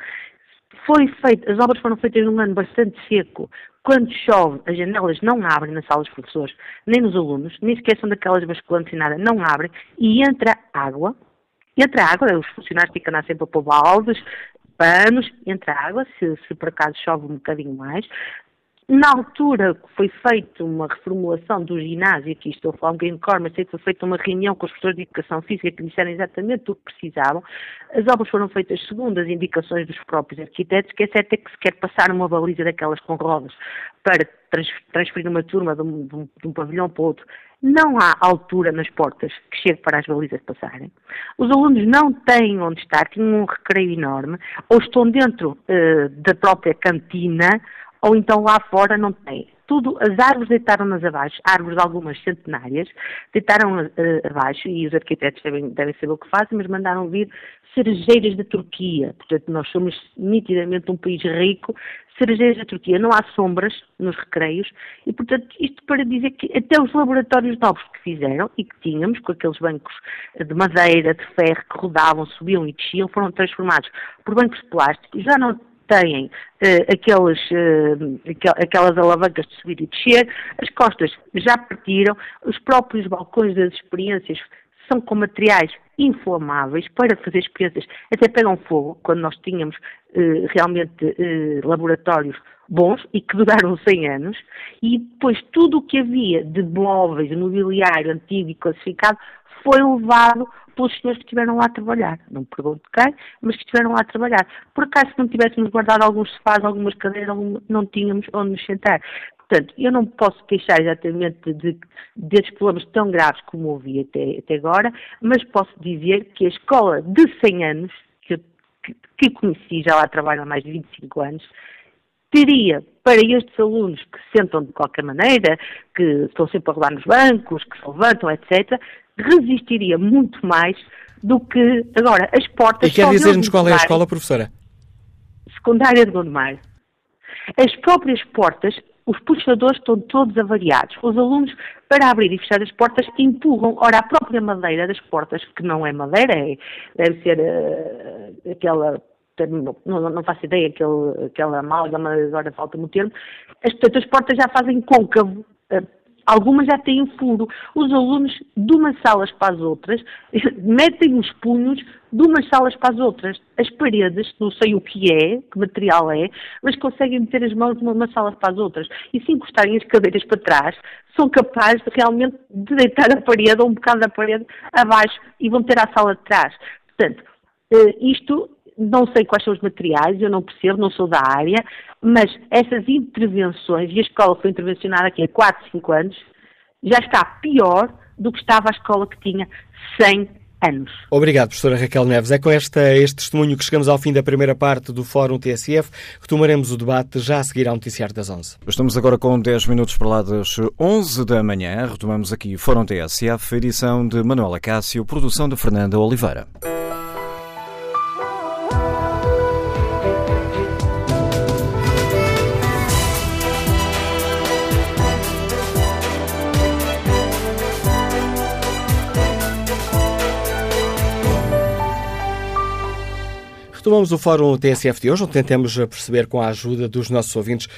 Foi feito, as obras foram feitas num ano bastante seco. Quando chove, as janelas não abrem na sala dos professores, nem nos alunos, nem sequer são daquelas basculantes e nada, não abrem, e entra água, entra água, os funcionários ficam lá sempre a pôr baldes, panos entre a água, se, se por acaso chove um bocadinho mais, na altura que foi feita uma reformulação do ginásio, aqui estou a falar um bocadinho de cor, mas que foi feita uma reunião com os professores de educação física que disseram exatamente o que precisavam. As obras foram feitas segundo as indicações dos próprios arquitetos, que é certo é que se quer passar uma baliza daquelas com rodas para transferir uma turma de um, de um, de um pavilhão para outro, não há altura nas portas que chegue para as balizas passarem. Os alunos não têm onde estar, tinham um recreio enorme, ou estão dentro uh, da própria cantina, ou então lá fora não tem. Tudo, as árvores deitaram-nas abaixo, árvores algumas centenárias, deitaram uh, abaixo, e os arquitetos devem, devem saber o que fazem, mas mandaram vir cerejeiras da Turquia. Portanto, nós somos nitidamente um país rico. Cerejeiras da Turquia, não há sombras nos recreios, e portanto, isto para dizer que até os laboratórios novos que fizeram e que tínhamos, com aqueles bancos de madeira, de ferro que rodavam, subiam e desciam, foram transformados por bancos de plástico, já não têm uh, uh, aquelas alavancas de subir e descer, as costas já partiram, os próprios balcões das experiências são com materiais inflamáveis para fazer experiências, até pegam fogo, quando nós tínhamos uh, realmente laboratórios bons e que duraram 100 anos, e depois tudo o que havia de móveis, mobiliário antigo e classificado foi levado pelos senhores que estiveram lá a trabalhar. Não me pergunto quem, mas que estiveram lá a trabalhar. Por acaso, se não tivéssemos guardado alguns sofás, algumas cadeiras, não tínhamos onde nos sentar. Portanto, eu não posso queixar exatamente de, desses problemas tão graves como ouvi até, até agora, mas posso dizer que a escola de 100 anos, que, que, que conheci, já lá trabalho há mais de 25 anos, teria para estes alunos que se sentam de qualquer maneira, que estão sempre a rodar nos bancos, que se levantam, etc., resistiria muito mais do que agora as portas. E quer dizer-nos qual é a escola, professora? Secundária de Gondomar. As próprias portas, os puxadores estão todos avariados. Os alunos, para abrir e fechar as portas, empurram. Ora, a própria madeira das portas, que não é madeira, é, deve ser uh, aquela não, não, faço ideia, aquele, aquela amálgama, agora falta-me o termo, as, portanto, as portas já fazem côncavo, eh, Algumas já têm furo. Os alunos, de umas salas para as outras, metem os punhos de umas salas para as outras. As paredes, não sei o que é, que material é, mas conseguem meter as mãos de uma sala para as outras. E se encostarem as cadeiras para trás, são capazes de realmente de deitar a parede ou um bocado da parede abaixo e vão ter a sala de trás. Portanto, eh, isto não sei quais são os materiais, eu não percebo, não sou da área, mas essas intervenções, e a escola foi intervencionada aqui há 4, 5 anos, já está pior do que estava a escola que tinha 100 anos. Obrigado, professora Raquel Neves. É com esta, este testemunho que chegamos ao fim da primeira parte do Fórum TSF. Retomaremos o debate já a seguir ao noticiário das 11. Estamos agora com 10 minutos para lá das 11 da manhã. Retomamos aqui o Fórum TSF, edição de Manuela Cássio, produção de Fernanda Oliveira. Tomamos o Fórum TSF de hoje, onde tentamos perceber, com a ajuda dos nossos ouvintes,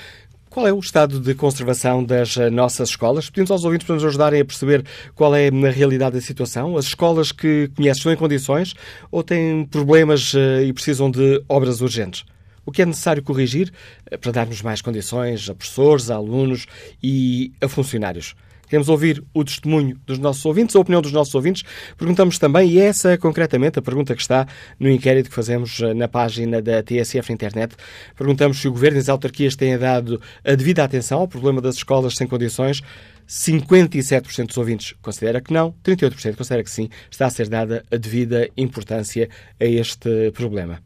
qual é o estado de conservação das nossas escolas? Pedimos aos ouvintes para nos ajudarem a perceber qual é, na realidade, a situação. As escolas que conhecem estão em condições ou têm problemas eh, e precisam de obras urgentes? O que é necessário corrigir eh, para darmos mais condições a professores, a alunos e a funcionários? Queremos ouvir o testemunho dos nossos ouvintes, a opinião dos nossos ouvintes. Perguntamos também, e essa é concretamente a pergunta que está no inquérito que fazemos eh, na página da TSF na internet, perguntamos se o Governo e as autarquias têm dado a devida atenção ao problema das escolas sem condições. 57% dos ouvintes considera que não, 38% considera que sim, está a ser dada a devida importância a este problema.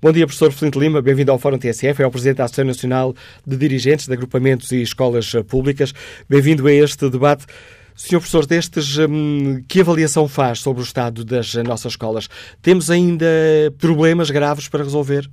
Bom dia, professor Flint Lima, bem-vindo ao Fórum TSF, é o Presidente da Associação Nacional de Dirigentes de Agrupamentos e Escolas Públicas. Bem-vindo a este debate. Senhor professor, destes, hum, que avaliação faz sobre o estado das nossas escolas? Temos ainda problemas graves para resolver?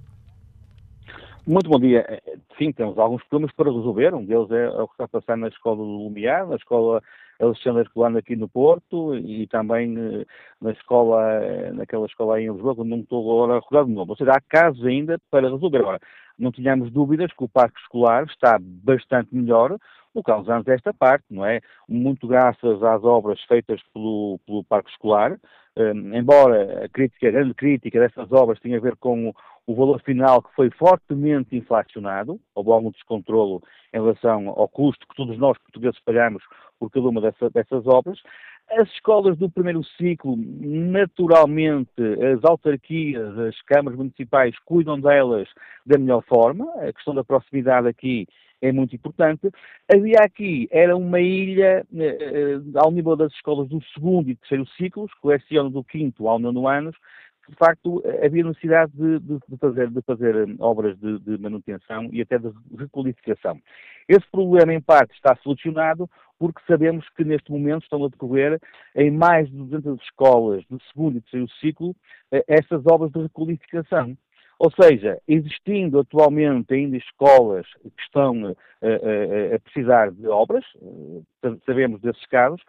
Muito bom dia. Sim, temos alguns problemas para resolver. Um deles é o que está a passar na escola do Lumiar, na escola Alexandre Herculano aqui no Porto e também eh, na escola, eh, naquela escola aí em Lisboa, que não estou agora a recordar de novo. Ou seja, há casos ainda para resolver. Agora, não tínhamos dúvidas que o parque escolar está bastante melhor do que há uns anos desta parte, não é? Muito graças às obras feitas pelo, pelo parque escolar, embora a crítica, a grande crítica dessas obras tenha a ver com o, o valor final que foi fortemente inflacionado, houve algum descontrolo em relação ao custo que todos nós portugueses pagamos por cada uma dessa, dessas obras. As escolas do primeiro ciclo, naturalmente, as autarquias, as câmaras municipais cuidam delas da melhor forma. A questão da proximidade aqui é muito importante. Havia aqui, era uma ilha eh, eh ao nível das escolas do segundo e terceiro ciclos, que lecionam do quinto ao nono anos, de facto havia necessidade de, de, de fazer, de fazer hum, obras de, manutenção e até de requalificação. Esse problema, em parte, está solucionado porque sabemos que neste momento estão a decorrer em mais de 200 escolas do segundo e terceiro ciclo eh, essas obras de requalificação. Ou seja, existindo atualmente ainda escolas que estão a, a, a precisar de obras, eh, sabemos desses casos,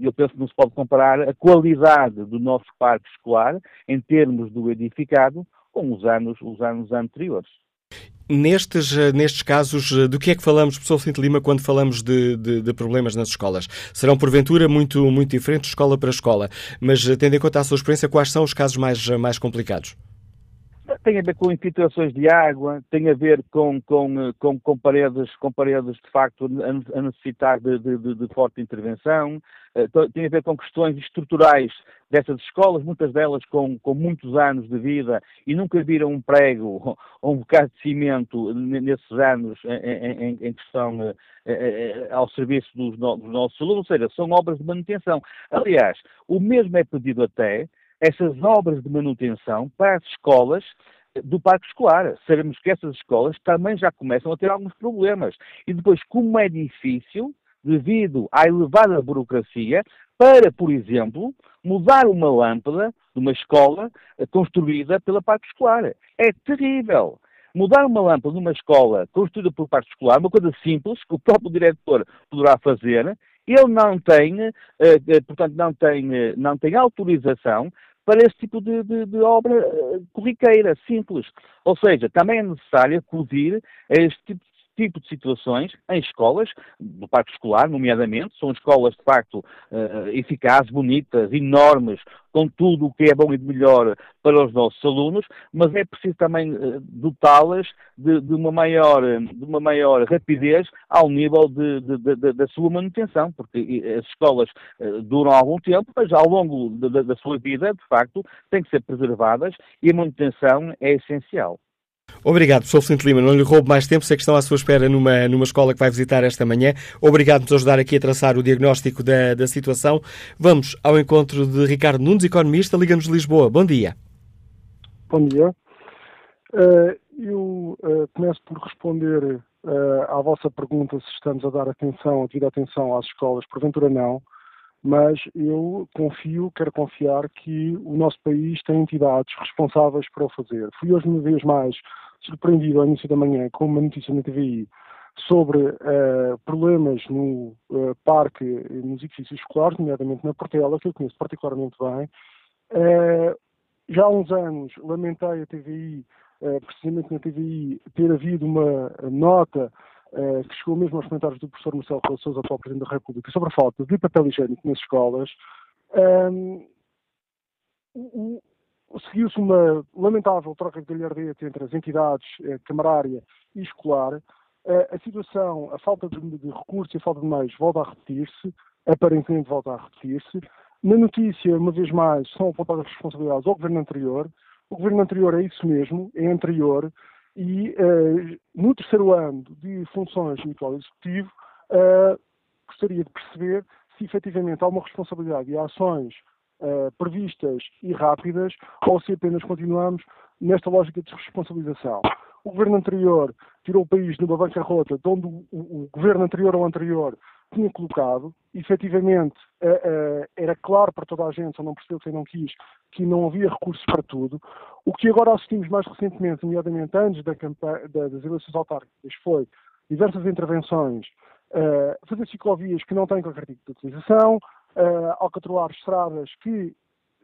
eu penso que não se pode comparar a qualidade do nosso parque escolar em termos do edificado com os anos, os anos anteriores. Nestes, eh, nestes casos, eh, do que é que falamos, professor Cinto Lima, quando falamos de, de, de, problemas nas escolas? Serão, porventura, muito, muito diferentes escola para escola, mas tendo em conta a sua experiência, quais são os casos mais, mais complicados? Tem a ver com infiltrações de água, tem a ver com, com, com, com paredes, com paredes de facto a necessitar de, de, de, forte intervenção, eh, tem a ver com questões estruturais dessas escolas, muitas delas com, com muitos anos de vida e nunca viram um prego ou um bocado de cimento nesses anos em, em, em questão eh, eh, ao serviço dos, dos nossos alunos, ou seja, são obras de manutenção. Aliás, o mesmo é pedido até essas obras de manutenção para as escolas do parque escolar. Sabemos que essas escolas também já começam a ter alguns problemas. E depois, como é difícil, devido à elevada burocracia, para, por exemplo, mudar uma lâmpada de uma escola eh, construída pela parte escolar. É terrível. Mudar uma lâmpada de uma escola construída por parte escolar é uma coisa simples que o próprio diretor poderá fazer. Ele não tem, eh, eh, portanto, não tem, não tem autorização para esse tipo de, de, de obra eh, corriqueira, simples. Ou seja, também é necessário acudir a este tipo tipo de situações em escolas, do parque escolar, nomeadamente, são escolas de facto uh, eficazes, bonitas, enormes, com tudo o que é bom e de melhor para os nossos alunos, mas é preciso também uh, dotá-las de, de, uma maior, de uma maior rapidez ao nível de, de, da sua manutenção, porque as escolas duram algum tempo, mas ao longo da sua vida, de facto, têm que ser preservadas e a manutenção é essencial. Obrigado, professor Vicente Lima. Não lhe roubo mais tempo, sei que estão à sua espera numa, numa escola que vai visitar esta manhã. Obrigado por nos ajudar aqui a traçar o diagnóstico da, da situação. Vamos ao encontro de Ricardo Nunes, economista, Liga-nos de Lisboa. Bom dia. Bom dia. Uh, eu uh, começo por responder uh, à vossa pergunta se estamos a dar atenção, a devida atenção às escolas. Porventura não, mas eu confio, quero confiar que o nosso país tem entidades responsáveis para o fazer. Fui hoje uma vez mais surpreendido ao início da manhã com uma notícia na TVI sobre uh, problemas no uh, parque, nos edifícios escolares, nomeadamente na Portela, que eu conheço particularmente bem. Uh, já há uns anos lamentei a TVI, precisamente na TVI, ter havido uma nota que chegou mesmo aos comentários do professor Marcelo Rebelo Sousa, atual Presidente da República, sobre a falta de papel higiênico nas escolas. Um, seguiu-se uma lamentável troca de galhardete entre as entidades eh, camarária e escolar. Eh, a situação, a falta de, de recursos e a falta de meios volta a repetir-se, aparentemente volta a repetir-se. Na notícia, uma vez mais, são apontadas responsabilidades ao governo anterior. O governo anterior é isso mesmo, é anterior, e eh, no terceiro ano de funções do atual executivo, eh, gostaria de perceber se efetivamente há uma responsabilidade e ações uh, previstas e rápidas, ou se apenas continuamos nesta lógica de responsabilização. O governo anterior tirou o país numa bancarrota de onde o, o, governo anterior ao anterior tinha colocado. Efetivamente, uh, uh, era claro para toda a gente, só não percebeu quem não quis, que não havia recursos para tudo. O que agora assistimos mais recentemente, nomeadamente antes da da, das eleições autárquicas, foi diversas intervenções, uh, fazer ciclovias que não têm qualquer tipo de utilização, alcatroar estradas que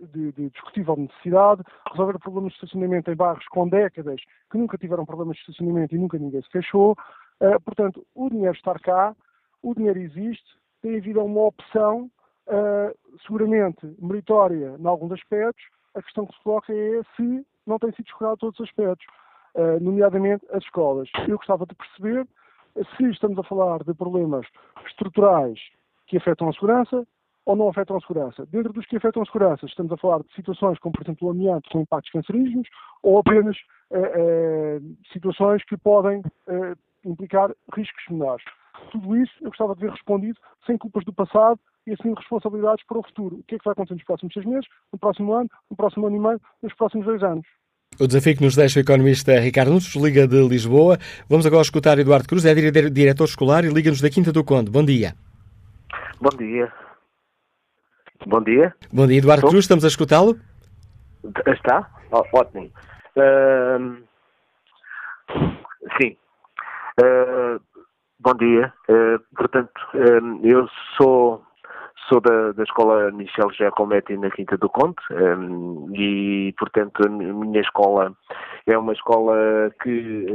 de, de, discutível necessidade, resolver problemas de estacionamento em bairros com décadas que nunca tiveram problemas de estacionamento e nunca ninguém se queixou. Uh, portanto, o dinheiro está cá, o dinheiro existe, tem havido uma opção uh, seguramente meritória em alguns aspectos, a questão que se coloca é se não tem sido escolhido todos os aspectos, uh, nomeadamente as escolas. Eu gostava de perceber se estamos a falar de problemas estruturais que afetam a segurança ou não afetam a segurança. Dentro dos que afetam a segurança, estamos a falar de situações como, por exemplo, o amianto com impactos cancerígenos ou apenas situações que podem implicar riscos menores. Tudo isso eu gostava de ver respondido sem culpas do passado e assumindo responsabilidades para o futuro. O que é que vai acontecer nos próximos seis meses, no próximo ano, no próximo ano e meio, nos próximos dois anos? O desafio que nos deixa o economista Ricardo Nunes, Liga de Lisboa. Vamos agora escutar Eduardo Cruz, é diretor escolar e Liga-nos da Quinta do Conde. Bom dia. Bom dia. Bom dia. Bom dia, Eduardo Estou? Cruz, estamos a escutá-lo? Está? Oh, ótimo. Uh, sim. Uh, bom dia. Uh, portanto, uh, eu sou, sou da, da escola Michel Giacometti na Quinta do Conte e, portanto, a minha escola é uma escola que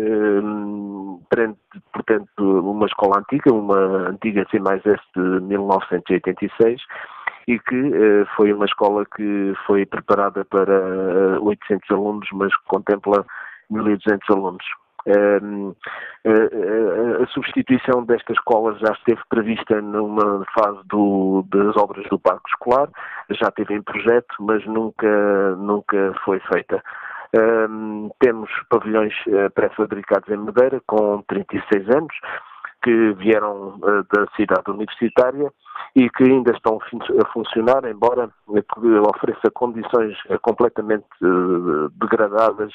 prende, portanto, uma escola antiga, uma antiga C mais S de 1986 e que foi uma escola que foi preparada para 800 alunos, mas contempla 1.200 alunos. A substituição desta escola já esteve prevista numa fase do, das obras do parque escolar, já teve em projeto, mas nunca, nunca foi feita. temos pavilhões uh, pré-fabricados em madeira com 36 anos, que vieram uh, da cidade universitária e que ainda estão a funcionar, embora ofereça condições uh, completamente uh, degradadas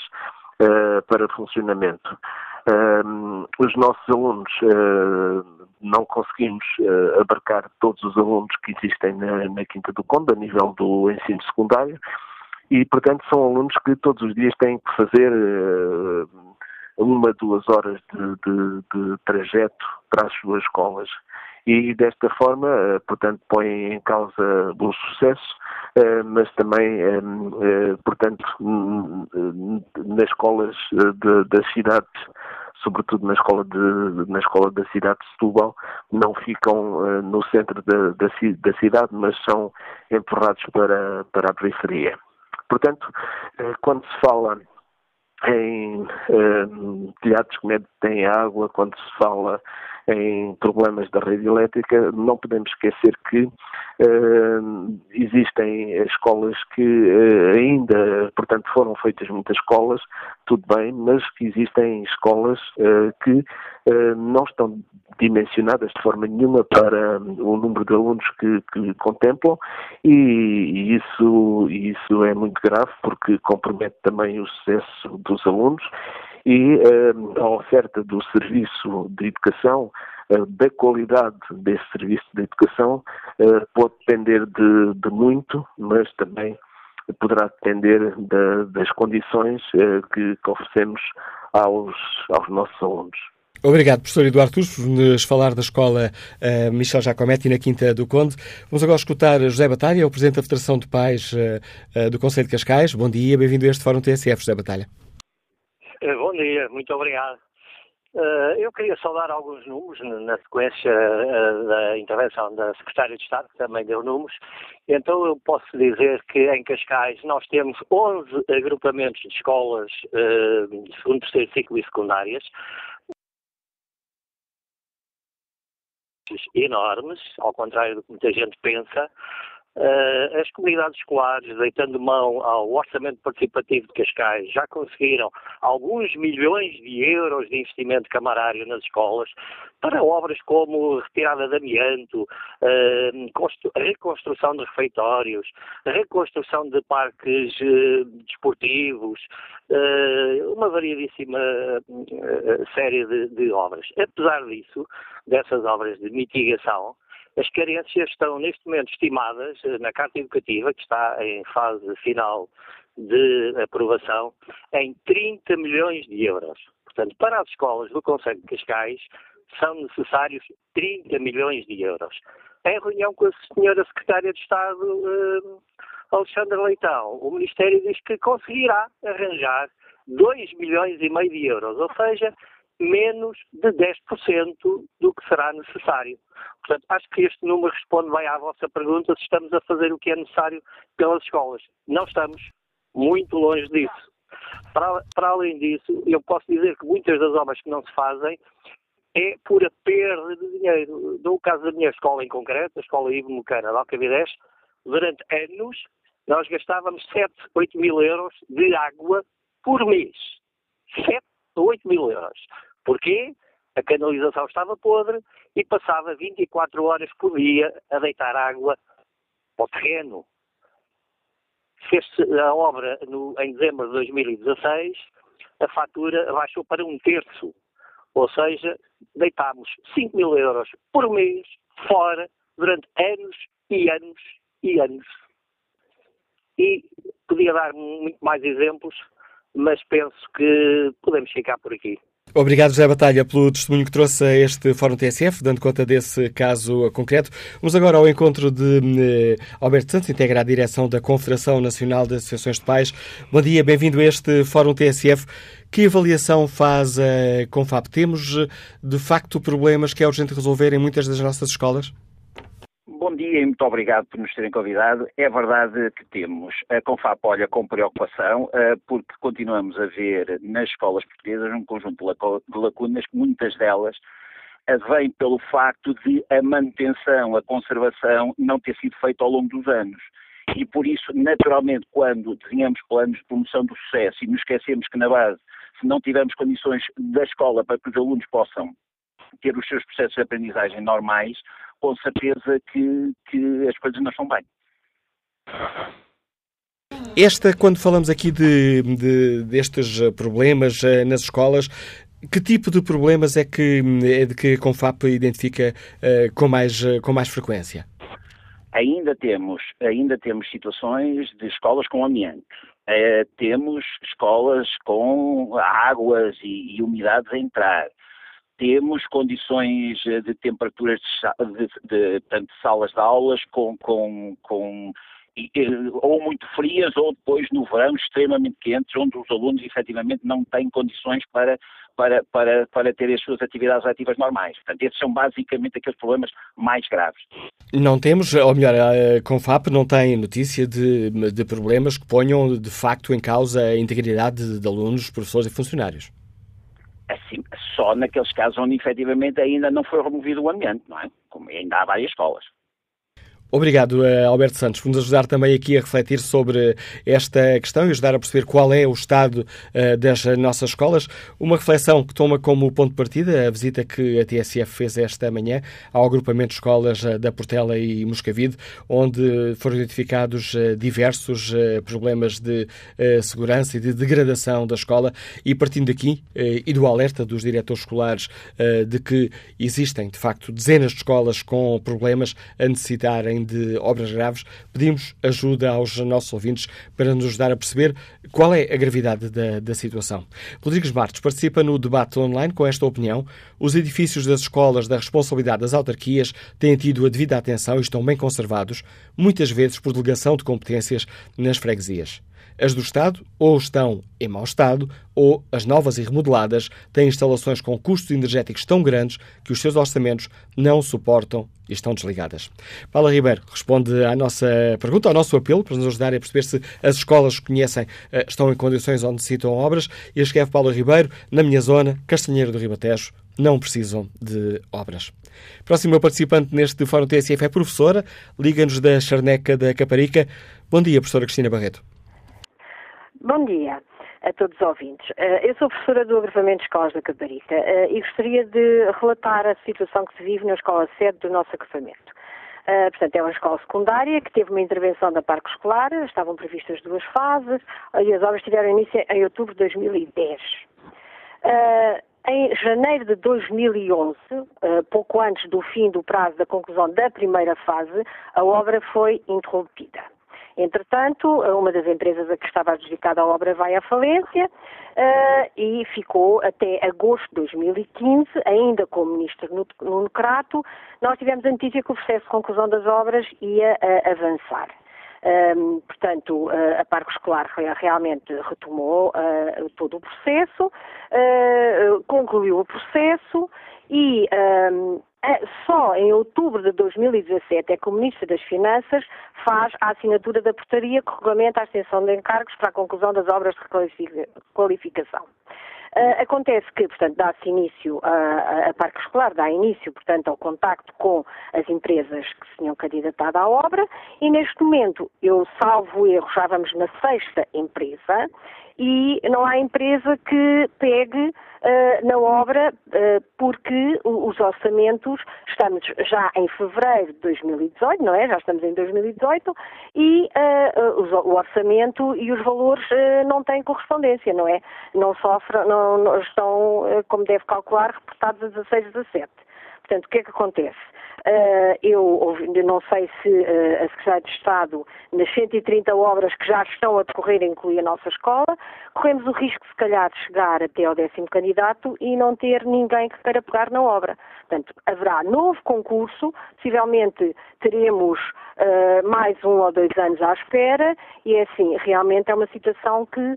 uh, para funcionamento. Uh, os nossos alunos, uh, não conseguimos abarcar todos os alunos que existem na, na Quinta do Conde, a nível do ensino secundário, e, portanto, são alunos que todos os dias têm que fazer uma, duas horas de, de, de trajeto para as suas escolas e desta forma, eh, portanto, põe em causa o sucesso, eh, mas também, eh, portanto, nas escolas das cidades, sobretudo na escola, de, na escola da cidade de Setúbal, não ficam no centro da, da, da cidade, mas são empurrados para, para a periferia. Portanto, quando se fala em telhados que têm água, quando se fala em problemas da rede elétrica, não podemos esquecer que uh, existem escolas que uh, ainda, portanto, foram feitas muitas escolas, tudo bem, mas que existem escolas uh, que não estão dimensionadas de forma nenhuma para o número de alunos que, que contemplam e, e isso, isso é muito grave porque compromete também o sucesso dos alunos e uh, a oferta do serviço de educação, uh, da qualidade desse serviço de educação, uh, pode depender de, de, muito, mas também poderá depender de, das condições que, que, oferecemos aos, aos nossos alunos. Obrigado, professor Eduardo Turso, por nos falar da escola uh, Michel Jacometti na Quinta do Conde. Vamos agora escutar José Batalha, o Presidente da Federação de Pais uh, uh, do Conselho de Cascais. Bom dia, bem-vindo a este Fórum TSF, José Batalha. Eh, bom dia, muito obrigado. Uh, eu queria só dar alguns números na sequência uh, da intervenção da Secretária de Estado, que também deu números. Então eu posso dizer que em Cascais nós temos 11 agrupamentos de escolas de segundo, terceiro ciclo e secundárias. enormes, ao contrário do que muita gente pensa, Uh, as comunidades escolares, deitando mão ao orçamento participativo de Cascais, já conseguiram alguns milhões de euros de investimento camarário nas escolas para obras como retirada de amianto, uh, reconstrução de refeitórios, reconstrução de parques uh, desportivos, uma variedíssima série de, de obras. Apesar disso, dessas obras de mitigação, as carências estão neste momento estimadas eh, na Carta Educativa, que está em fase final de aprovação, em 30 milhões de euros. Portanto, para as escolas do Conselho de Cascais são necessários 30 milhões de euros. Em reunião com a senhora Secretária de Estado, uh, Alexandre Leitão, o Ministério diz que conseguirá arranjar 2 milhões e meio de euros, ou seja, menos de 10% do que será necessário. Portanto, acho que este número responde bem à vossa pergunta se estamos a fazer o que é necessário pelas escolas. Não estamos muito longe disso. Para, para além disso, eu posso dizer que muitas das obras que não se fazem é pura perda de dinheiro. No caso da minha escola em concreto, a Escola Ivo Mocana de Alcavidez, durante anos nós gastávamos 7, 8 mil euros de água por mês. 7 ou 8 mil euros. Porquê? A canalização estava podre e passava 24 horas por dia a deitar água para o terreno. Fez-se a obra no, em dezembro de 2016, a fatura baixou para um terço. Ou seja, deitámos 5 mil euros por mês fora durante anos e anos e anos. E podia dar muito mais exemplos, mas penso que podemos ficar por aqui. Obrigado, José Batalha, pelo testemunho que trouxe a este Fórum TSF, dando conta desse caso concreto. Vamos agora ao encontro de eh, Alberto Santos, integra a direção da Confederação Nacional de Associações de Pais. Bom dia, bem-vindo a este Fórum TSF. Que avaliação faz a Confap? Temos, de facto, problemas que é urgente resolver em muitas das nossas escolas? Bom dia e muito obrigado por nos terem convidado. É verdade que temos a Confap olha com preocupação, eh, porque continuamos a ver nas escolas portuguesas um conjunto de lacunas, muitas delas vêm pelo facto de a manutenção, a conservação não ter sido feita ao longo dos anos. E por isso, naturalmente, quando desenhamos planos de promoção do sucesso e nos esquecemos que na base, se não tivermos condições da escola para que os alunos possam ter os seus processos de aprendizagem normais, com certeza que, que as coisas não estão bem. Esta, quando falamos aqui de, de, destes problemas uh, nas escolas, que tipo de problemas é que, é de que a Confap identifica uh, com, mais, uh, com mais frequência? Ainda temos, ainda temos situações de escolas com amianto. temos escolas com águas e, e umidades a entrar temos condições eh, de temperaturas de, de, de, de salas de aulas com, com, com ou muito frias ou depois no verão extremamente quentes, onde os alunos efetivamente não têm condições para, para, para, para ter as suas atividades ativas normais. Portanto, esses são basicamente aqueles problemas mais graves. Não temos, ou melhor, a Confap não tem notícia de, de problemas que ponham de facto em causa a integridade de alunos, professores e funcionários assim, só naqueles casos onde efetivamente ainda não foi removido o amianto, não é? Como ainda há várias escolas. Obrigado, eh, Alberto Santos, por nos ajudar também aqui a refletir sobre esta questão e ajudar a perceber qual é o estado uh, das nossas escolas. Uma reflexão que toma como ponto de partida a visita que a TSF fez esta manhã ao agrupamento de escolas uh, da Portela e Moscavide, onde foram identificados diversos problemas de segurança e de degradação da escola e partindo daqui e do alerta dos diretores escolares de que existem, de facto, dezenas de escolas com problemas a necessitarem de obras graves, pedimos ajuda aos nossos ouvintes para nos ajudar a perceber qual é a gravidade da, da situação. Rodrigues Martos participa no debate online com esta opinião. Os edifícios das escolas da responsabilidade das autarquias têm tido a devida atenção e estão bem conservados, muitas vezes por delegação de competências nas freguesias. As do Estado ou estão em mau estado, ou as novas e remodeladas têm instalações com custos energéticos tão grandes que os seus orçamentos não suportam e estão desligadas. Paula Ribeiro responde à nossa pergunta, ao nosso apelo, para nos ajudar a perceber se as escolas que conhecem eh, estão em condições onde necessitam obras. E escreve Paula Ribeiro, na minha zona, Castanheiro do Ribatejo, não precisam de obras. Próxima participante neste Fórum TSF é professora, liga-nos da Charneca da Caparica. Bom dia, professora Cristina Barreto. Bom dia a todos os ouvintes. Eh, eu sou professora do agrupamento de escolas da Caparica eh, e gostaria de relatar a situação que se vive na escola sede do nosso agrupamento. Uh, portanto, é uma escola secundária que teve uma intervenção da Parque Escolar, estavam previstas duas fases e as obras tiveram início em outubro de 2010. Uh, em janeiro de 2011, uh, pouco antes do fim do prazo da conclusão da primeira fase, a obra foi interrompida. Entretanto, uma das empresas a que estava adjudicada a obra vai à falência uh, e ficou até agosto de 2015, ainda com o ministro Nuno Crato, nós tivemos a notícia que o processo de conclusão das obras ia uh, avançar. Um, portanto, uh, a Parque Escolar realmente retomou uh, todo o processo, uh, concluiu o processo e um, só em outubro de 2017 é que o Ministro das Finanças faz a assinatura da portaria que regulamenta a extensão de encargos para a conclusão das obras de requalificação. Uh, acontece que, portanto, dá-se início a, a Parque Escolar, dá início, portanto, ao contacto com as empresas que se tinham candidatado à obra e, neste momento, eu salvo erro, já vamos na sexta empresa e não há empresa que pegue uh, na obra uh, porque os orçamentos, estamos já em fevereiro de 2018, não é? Já estamos em 2018 e uh, o orçamento e os valores não têm correspondência, não é? Não sofrem, não, não estão, como deve calcular, reportados a 16, 17. Portanto, o que é que acontece? Uh, eu não sei se uh, a Secretaria de Estado, nas 130 obras que já estão a decorrer, inclui a nossa escola, corremos o risco, se calhar, de chegar até ao décimo candidato e não ter ninguém que queira pegar na obra. Portanto, haverá novo concurso, possivelmente teremos uh, mais um ou dois anos à espera, e é assim, realmente é uma situação que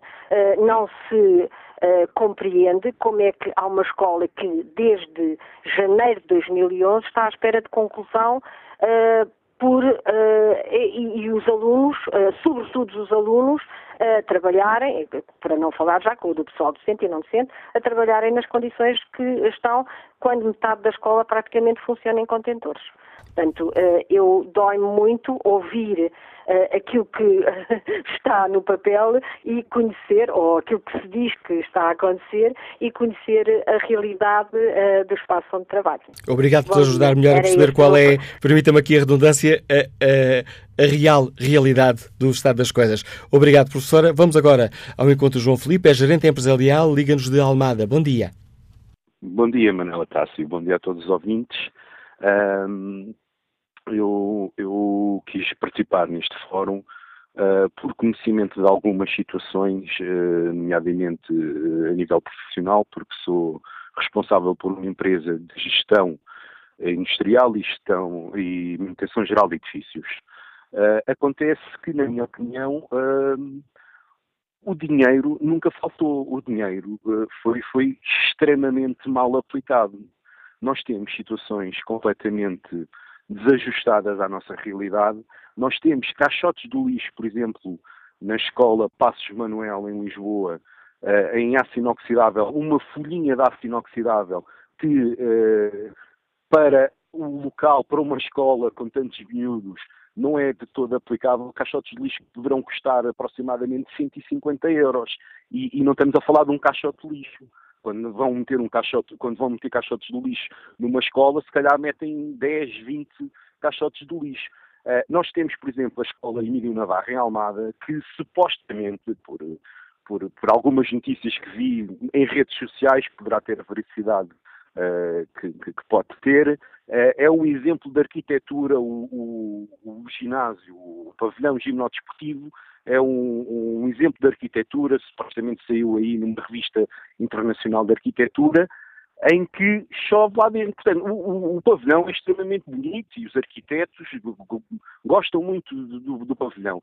não se uh, compreende como é que há uma escola que desde janeiro de 2011 está à espera de conclusão uh, por, uh, e, e, os alunos, uh, sobretudo os alunos, uh, trabalharem, para não falar já com o do pessoal docente e não docente, a trabalharem nas condições que estão quando metade da escola praticamente funciona em contentores. Portanto, eu dói-me muito ouvir uh, aquilo que está no papel e conhecer, ou aquilo que se diz que está a acontecer, e conhecer a realidade uh, do espaço onde trabalho. Obrigado por nos ajudar melhor a perceber qual é, permita-me aqui a redundância, a, a, a, real realidade do estado das coisas. Obrigado, professora. Vamos agora ao encontro João Felipe, é gerente empresarial, Liga-nos de Almada. Bom dia. Bom dia, Manuela Tássio. Bom dia a todos os ouvintes. Um, eu, eu quis participar neste fórum uh, por conhecimento de algumas situações, uh, nomeadamente uh, a nível profissional, porque sou responsável por uma empresa de gestão industrial e gestão e manutenção geral de edifícios. acontece que, na minha opinião, o dinheiro nunca faltou. O dinheiro foi, foi extremamente mal aplicado. Nós temos situações completamente desajustadas à nossa realidade. Nós temos caixotes do lixo, por exemplo, na escola Passos Manuel, em Lisboa, uh, em aço inoxidável, uma folhinha de aço inoxidável que, uh, para o local, para uma escola com tantos miúdos, não é de todo aplicável. Caixotes de lixo poderão custar aproximadamente 150 euros. E, e não estamos a falar de um caixote de lixo quando vão meter um caixote, quando vão meter caixotes de lixo numa escola, se calhar metem 10, 20 caixotes de lixo. Uh, nós temos, por exemplo, a escola Emílio Navarro em Almada, que supostamente, por, por, por algumas notícias que vi em redes sociais, poderá ter a veracidade uh, que, que, que, pode ter, uh, é um exemplo de arquitetura, o, o, o ginásio, o pavilhão gimnodesportivo, é um, um, exemplo de arquitetura, supostamente saiu aí numa revista internacional de arquitetura, em que chove lá dentro. Portanto, o, o, pavilhão é extremamente bonito e os arquitetos gostam muito do, do, pavilhão.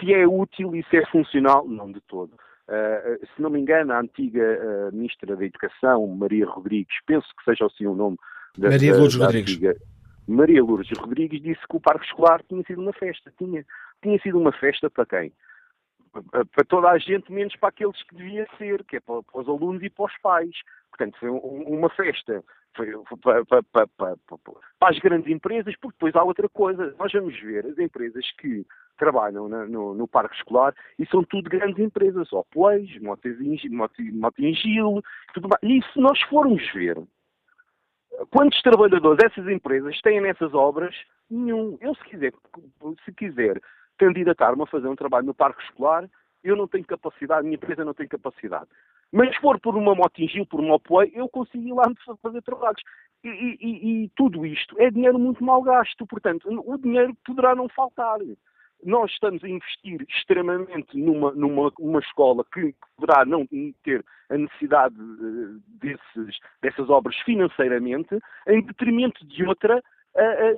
Se é útil e se é funcional, não de todo. Uh, se não me engano, a antiga uh, Ministra da Educação, Maria Rodrigues, penso que seja assim o nome da Maria Lourdes Rodrigues. Antiga, Maria Lourdes Rodrigues disse que o Parque Escolar tinha sido uma festa. Tinha, tinha sido uma festa para quem? Para toda a gente, menos para aqueles que devia ser, que é para, para os alunos e para os pais. Portanto, foi uma festa foi para, para, para, para, as grandes empresas, porque depois há outra coisa. Nós vamos ver as empresas que trabalham na, no, no, parque escolar e são tudo grandes empresas, Opleis, Motengil, tudo mais. E se nós formos ver quantos trabalhadores essas empresas têm nessas obras, nenhum. Eu, se quiser, se quiser candidatar-me a fazer um trabalho no parque escolar, eu não tenho capacidade, minha empresa não tem capacidade. Mas se for por uma Motingil, por uma Opoi, eu consigo ir lá fazer trabalhos. E, e, e, tudo isto é dinheiro muito mal gasto. Portanto, o dinheiro poderá não faltar. Nós estamos a investir extremamente numa, numa uma escola que poderá não ter a necessidade eh, desses, dessas obras financeiramente, em detrimento de outra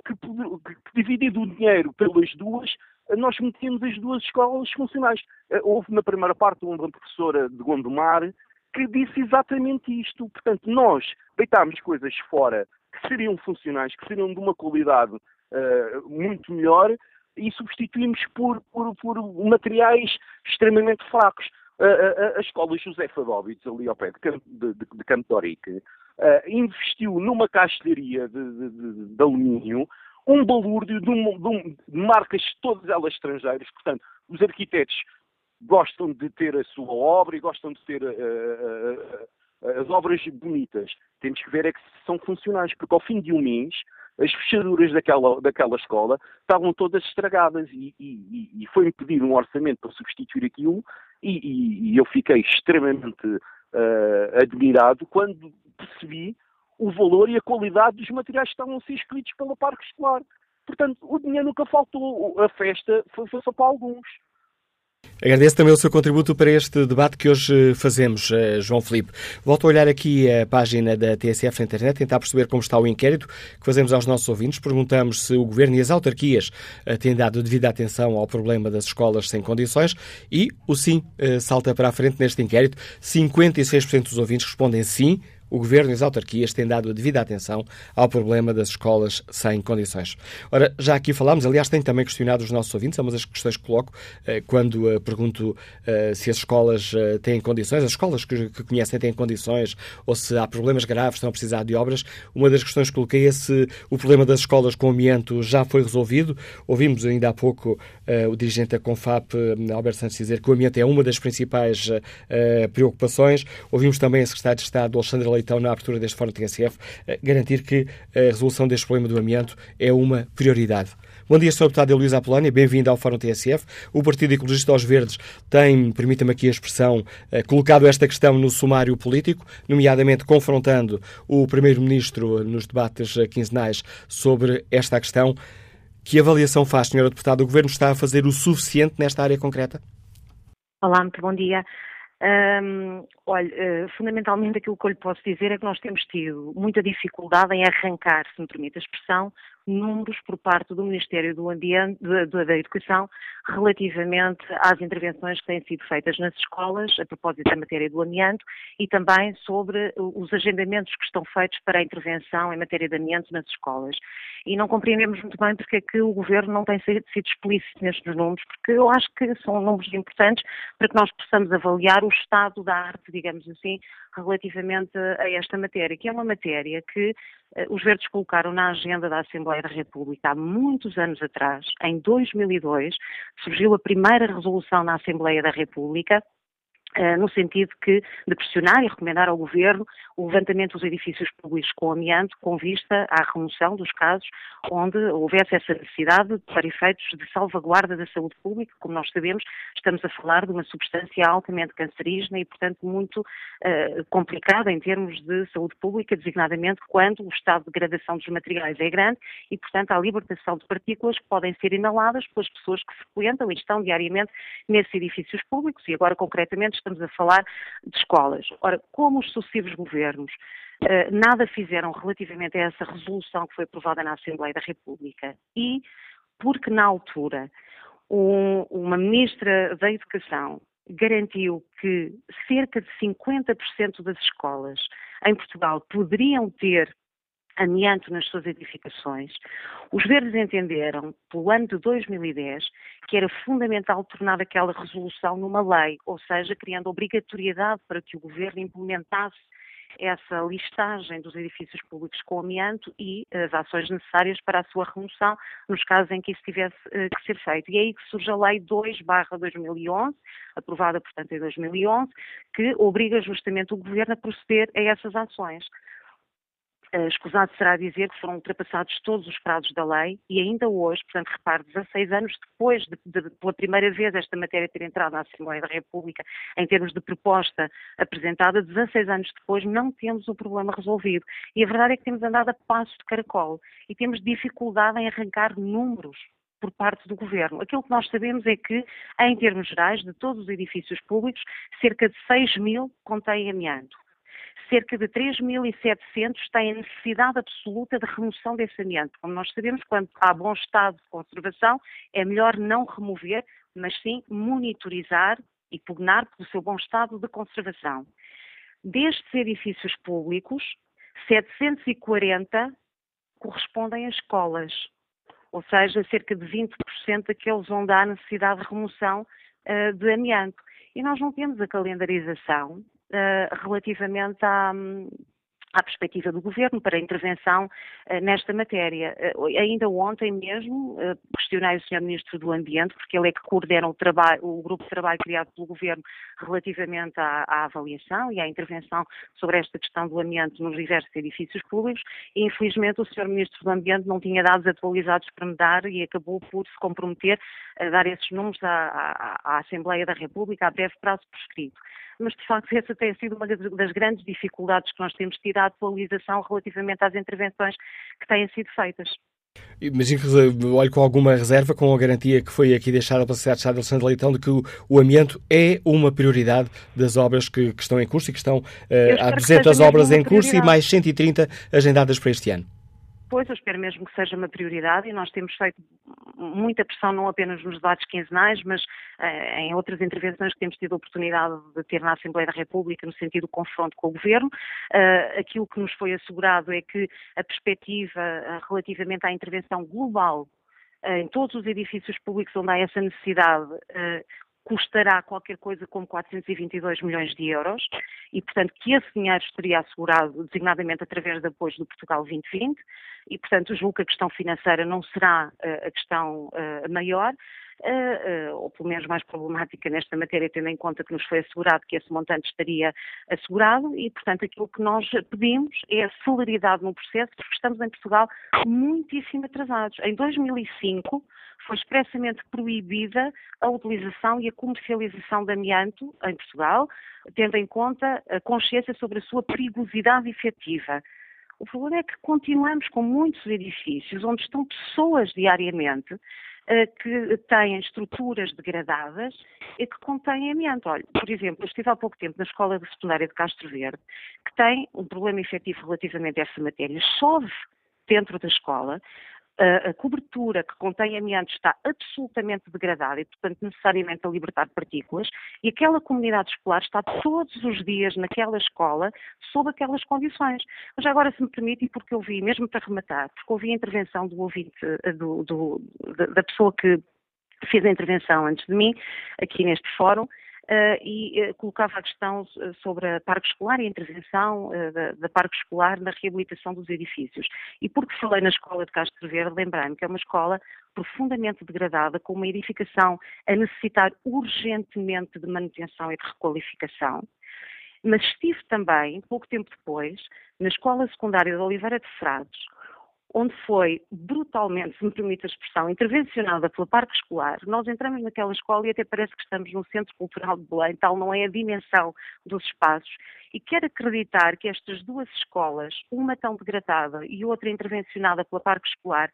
que, que dividido o dinheiro pelas duas, nós metemos as duas escolas funcionais. Houve na primeira parte uma professora de Gondomar que disse exatamente isto. Portanto, nós deitámos coisas fora que seriam funcionais, que seriam de uma qualidade uh, muito melhor e substituímos por, por, por materiais extremamente fracos. Uh, a, a, escola José Fadovitz, ali ao pé de, de, de, de Campo de Orique, uh, investiu numa castelharia de, de, de alumínio um balúrdio de, um, de, um, de marcas todas elas estrangeiras. Portanto, os arquitetos gostam de ter a sua obra e gostam de ter uh, as obras bonitas. Temos que ver é que são funcionais, porque ao fim de um mês as fechaduras daquela, daquela escola estavam todas estragadas e, e, e foi-me pedir um orçamento para substituir aquilo e, e eu fiquei extremamente uh, admirado quando percebi o valor e a qualidade dos materiais que estavam a ser escritos pela Parque Escolar. Portanto, o dinheiro nunca faltou. A festa foi, foi só para alguns. Agradeço também o seu contributo para este debate que hoje fazemos, eh, João Felipe. Volto a olhar aqui a página da TSF na internet, tentar perceber como está o inquérito que fazemos aos nossos ouvintes. Perguntamos se o Governo e as autarquias eh, têm dado devida atenção ao problema das escolas sem condições e o sim eh, salta para a frente neste inquérito. 56% dos ouvintes respondem sim, o Governo e as autarquias têm dado a devida atenção ao problema das escolas sem condições. Ora, já aqui falámos, aliás, tenho também questionado os nossos ouvintes, é uma das questões que coloco eh, quando eh, pergunto eh, se as escolas têm condições, as escolas que, conhecem têm condições ou se há problemas graves, estão a precisar de obras. Uma das questões que coloquei é se o problema das escolas com amianto já foi resolvido. Ouvimos ainda há pouco o dirigente da Confap, Alberto Santos, dizer que o amianto é uma das principais preocupações. Ouvimos também a Secretária de Estado, Alexandra Leitão, na abertura deste Fórum TSF, eh, garantir que a resolução deste problema do amianto é uma prioridade. Bom dia, Sr. Deputado Luís Apolónia, bem-vindo ao Fórum TSF. O Partido Ecologista aos Verdes tem, permita-me aqui a expressão, eh, colocado esta questão no sumário político, nomeadamente confrontando o Primeiro-Ministro nos debates quinzenais sobre esta questão. Que avaliação faz, Sra. Deputada? O Governo está a fazer o suficiente nesta área concreta? Olá, muito bom dia. Um, olha, uh, fundamentalmente aquilo que eu lhe posso dizer é que nós temos tido muita dificuldade em arrancar, se me permite a expressão, números por parte do Ministério do Ambiente, da, Educação, relativamente às intervenções que têm sido feitas nas escolas, a propósito da matéria do amianto, e também sobre os agendamentos que estão feitos para a intervenção em matéria de amianto nas escolas. E não compreendemos muito bem porque é que o Governo não tem sido explícito nestes números, porque eu acho que são números importantes para que nós possamos avaliar o estado da arte, digamos assim, relativamente a esta matéria, que é uma matéria que eh, os verdes colocaram na agenda da Assembleia da República há muitos anos atrás. Em 2002 surgiu a primeira resolução na Assembleia da República no sentido que, de pressionar e recomendar ao Governo o levantamento dos edifícios públicos com amianto, com vista à remoção dos casos onde houvesse essa necessidade para efeitos de salvaguarda da saúde pública. Como nós sabemos, estamos a falar de uma substância altamente cancerígena e, portanto, muito uh, complicada em termos de saúde pública, designadamente quando o estado de degradação dos materiais é grande e, portanto, há libertação de partículas que podem ser inaladas pelas pessoas que frequentam e estão diariamente nesses edifícios públicos e agora, concretamente, estamos a falar de escolas. Ora, como os sucessivos governos uh, nada fizeram relativamente a essa resolução que foi aprovada na Assembleia da República e porque na altura um, uma ministra da Educação garantiu que cerca de 50% das escolas em Portugal poderiam ter amianto nas suas edificações, os verdes entenderam, pelo ano de 2010, que era fundamental tornar aquela resolução numa lei, ou seja, criando obrigatoriedade para que o governo implementasse essa listagem dos edifícios públicos com amianto e as ações necessárias para a sua remoção, nos casos em que isso tivesse uh, que ser feito. E é aí que surge a Lei 2-2011, aprovada, portanto, em 2011, que obriga justamente o Governo a proceder a essas ações. Uh, escusado será dizer que foram ultrapassados todos os prazos da lei e ainda hoje, portanto, repare, 16 anos depois de, de, pela primeira vez esta matéria ter entrado na Assembleia da República em termos de proposta apresentada, 16 anos depois não temos o problema resolvido. E a verdade é que temos andado a passo de caracol e temos dificuldade em arrancar números por parte do governo. Aquilo que nós sabemos é que, em termos gerais, de todos os edifícios públicos, cerca de 6 mil contêm amianto cerca de 3.700 têm necessidade absoluta de remoção desse amianto. Como nós sabemos, quando há bom estado de conservação, é melhor não remover, mas sim monitorizar e pugnar pelo seu bom estado de conservação. Destes edifícios públicos, 740 correspondem a escolas, ou seja, cerca de 20% daqueles onde há necessidade de remoção uh, de amianto. E nós não temos a calendarização relativamente à, à perspectiva do Governo para intervenção uh, nesta matéria. Uh, ainda ontem mesmo uh, questionei o Sr. Ministro do Ambiente, porque ele é que coordena o, trabalho, o grupo de trabalho criado pelo Governo relativamente à, à, avaliação e à intervenção sobre esta questão do amianto nos diversos edifícios públicos e infelizmente o Sr. Ministro do Ambiente não tinha dados atualizados para me dar e acabou por se comprometer a dar esses números à, à, à Assembleia da República a breve prazo prescrito mas de facto essa tem sido uma das grandes dificuldades que nós temos tido a atualização relativamente às intervenções que têm sido feitas. Que olho com alguma reserva, com a garantia que foi aqui deixada pela Sociedade de Estado de Alexandre Leitão de que o, o amianto é uma prioridade das obras que, que estão em curso e que estão uh, há 200 obras em curso e mais 130 agendadas para este ano. Pois, eu espero mesmo que seja uma prioridade e nós temos feito muita pressão, não apenas nos debates quinzenais, mas eh, em outras intervenções que temos tido a oportunidade de ter na Assembleia da República, no sentido do confronto com o Governo. Uh, aquilo que nos foi assegurado é que a perspectiva uh, relativamente à intervenção global em todos os edifícios públicos onde há essa necessidade, custará qualquer coisa como 422 milhões de euros e, portanto, que esse dinheiro estaria assegurado designadamente através de apoios do Portugal 2020 e, portanto, julgo que a questão financeira não será uh, a questão uh, maior, ou pelo menos mais problemática nesta matéria, tendo em conta que nos foi assegurado que esse montante estaria assegurado e, portanto, aquilo que nós pedimos é a celeridade no processo, porque estamos em Portugal muitíssimo atrasados. Em 2005 foi expressamente proibida a utilização e a comercialização de amianto em Portugal, tendo em conta a consciência sobre a sua perigosidade efetiva. O problema é que continuamos com muitos edifícios onde estão pessoas diariamente que têm estruturas degradadas e que contêm amianto. Olha, por exemplo, eu estive há pouco tempo na escola de secundária de Castro Verde, que tem um problema efetivo relativamente a essa matéria. Chove dentro da escola, a, cobertura que contém amianto está absolutamente degradada e, portanto, necessariamente a libertar partículas, e aquela comunidade escolar está todos os dias naquela escola sob aquelas condições. Mas agora, se me permite, e porque eu vi, mesmo para rematar, porque ouvi a intervenção do ouvinte, eh, do, do, da pessoa que fez a intervenção antes de mim, aqui neste fórum, e uh, colocava a questão uh, sobre a parque escolar e a intervenção da, da parque escolar na reabilitação dos edifícios. E porque falei na escola de Castro Verde, lembrei-me que é uma escola profundamente degradada, com uma edificação a necessitar urgentemente de manutenção e de requalificação. Mas estive também, pouco tempo depois, na escola secundária de Oliveira de Frades, onde foi brutalmente, se me permite a expressão, intervencionada pela Parque Escolar, nós entramos naquela escola e até parece que estamos num centro cultural de Belém, tal não é a dimensão dos espaços. E quero acreditar que estas duas escolas, uma tão degradada e outra intervencionada pela Parque Escolar,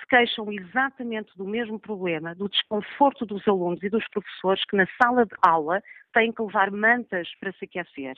se queixam exatamente do mesmo problema, do desconforto dos alunos e dos professores que na sala de aula têm que levar mantas para se aquecer.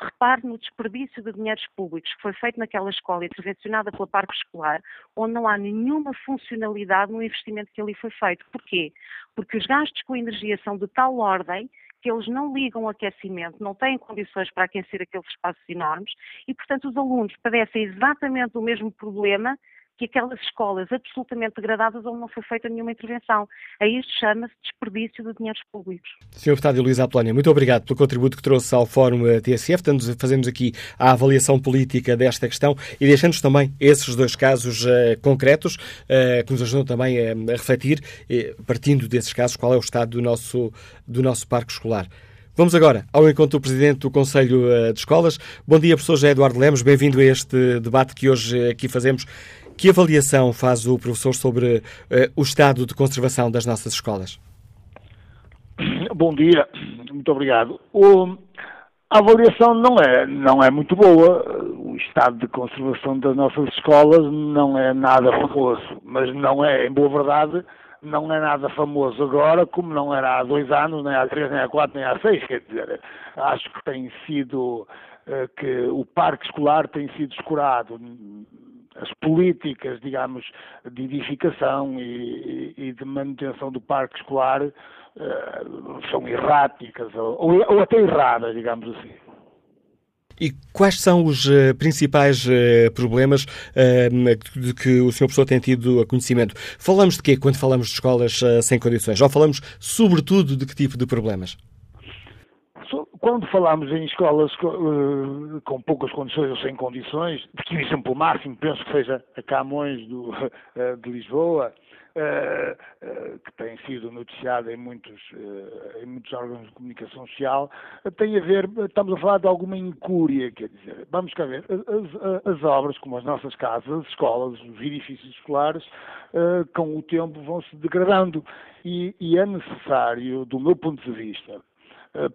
Repare no desperdício de dinheiros públicos que foi feito naquela escola intervencionada pela Parque Escolar, onde não há nenhuma funcionalidade no investimento que ali foi feito. Porquê? Porque os gastos com energia são de tal ordem que eles não ligam o aquecimento, não têm condições para aquecer aqueles espaços enormes e, portanto, os alunos padecem exatamente o mesmo problema que aquelas escolas absolutamente degradadas onde não foi feita nenhuma intervenção. A isto chama-se desperdício de dinheiros públicos. Sr. Deputado Luísa Apolónia, muito obrigado pelo contributo que trouxe ao Fórum eh, TSF, fazendo aqui a avaliação política desta questão e deixando-nos também esses dois casos uh, concretos uh, que nos ajudam também a, refletir, partindo desses casos, qual é o estado do nosso, do nosso parque escolar. Vamos agora ao encontro do Presidente do Conselho de Escolas. Bom dia, professor José Eduardo Lemos. Bem-vindo a este debate que hoje aqui fazemos que avaliação faz o professor sobre uh, o estado de conservação das nossas escolas? Bom dia, muito obrigado. O, a avaliação não é, não é muito boa. O estado de conservação das nossas escolas não é nada famoso, mas não é, em boa verdade, não é nada famoso agora, como não era há dois anos, nem há três, nem há quatro, nem há seis. Quer dizer, acho que tem sido uh, que o parque escolar tem sido escurado. As políticas, digamos, de edificação e, e de manutenção do parque escolar uh, são erráticas ou, ou até erradas, digamos assim. E quais são os uh, principais uh, problemas uh, de que o Sr. Professor tem tido conhecimento? Falamos de quê quando falamos de escolas sem condições? Ou falamos, sobretudo, de que tipo de problemas? Quando falamos em escolas com, poucas condições ou sem condições, de que exemplo máximo, penso que seja a Camões do, de Lisboa, que tem sido noticiado em muitos, uh, em muitos órgãos de comunicação social, tem a ver, estamos a falar de alguma incúria, quer dizer, vamos cá ver, as, as obras, como as nossas casas, as escolas, os edifícios escolares, com o tempo vão se degradando. E, e é necessário, do meu ponto de vista,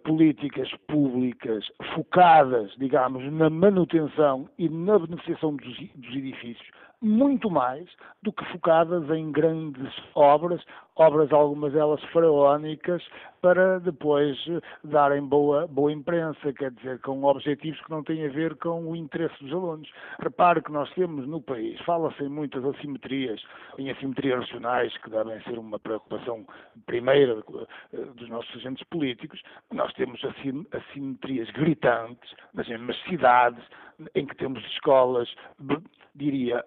políticas públicas focadas, digamos, na manutenção e na beneficiação dos edifícios, muito mais do que focadas em grandes obras, obras algumas delas faraónicas, para depois darem boa, boa imprensa, quer dizer, com objetivos que não têm a ver com o interesse dos alunos. Repare que nós temos no país, fala-se em muitas assimetrias, em assimetrias regionais, que devem ser uma preocupação primeira eh, dos nossos agentes políticos, nós temos assimetrias gritantes nas mesmas cidades, em que temos escolas, diria,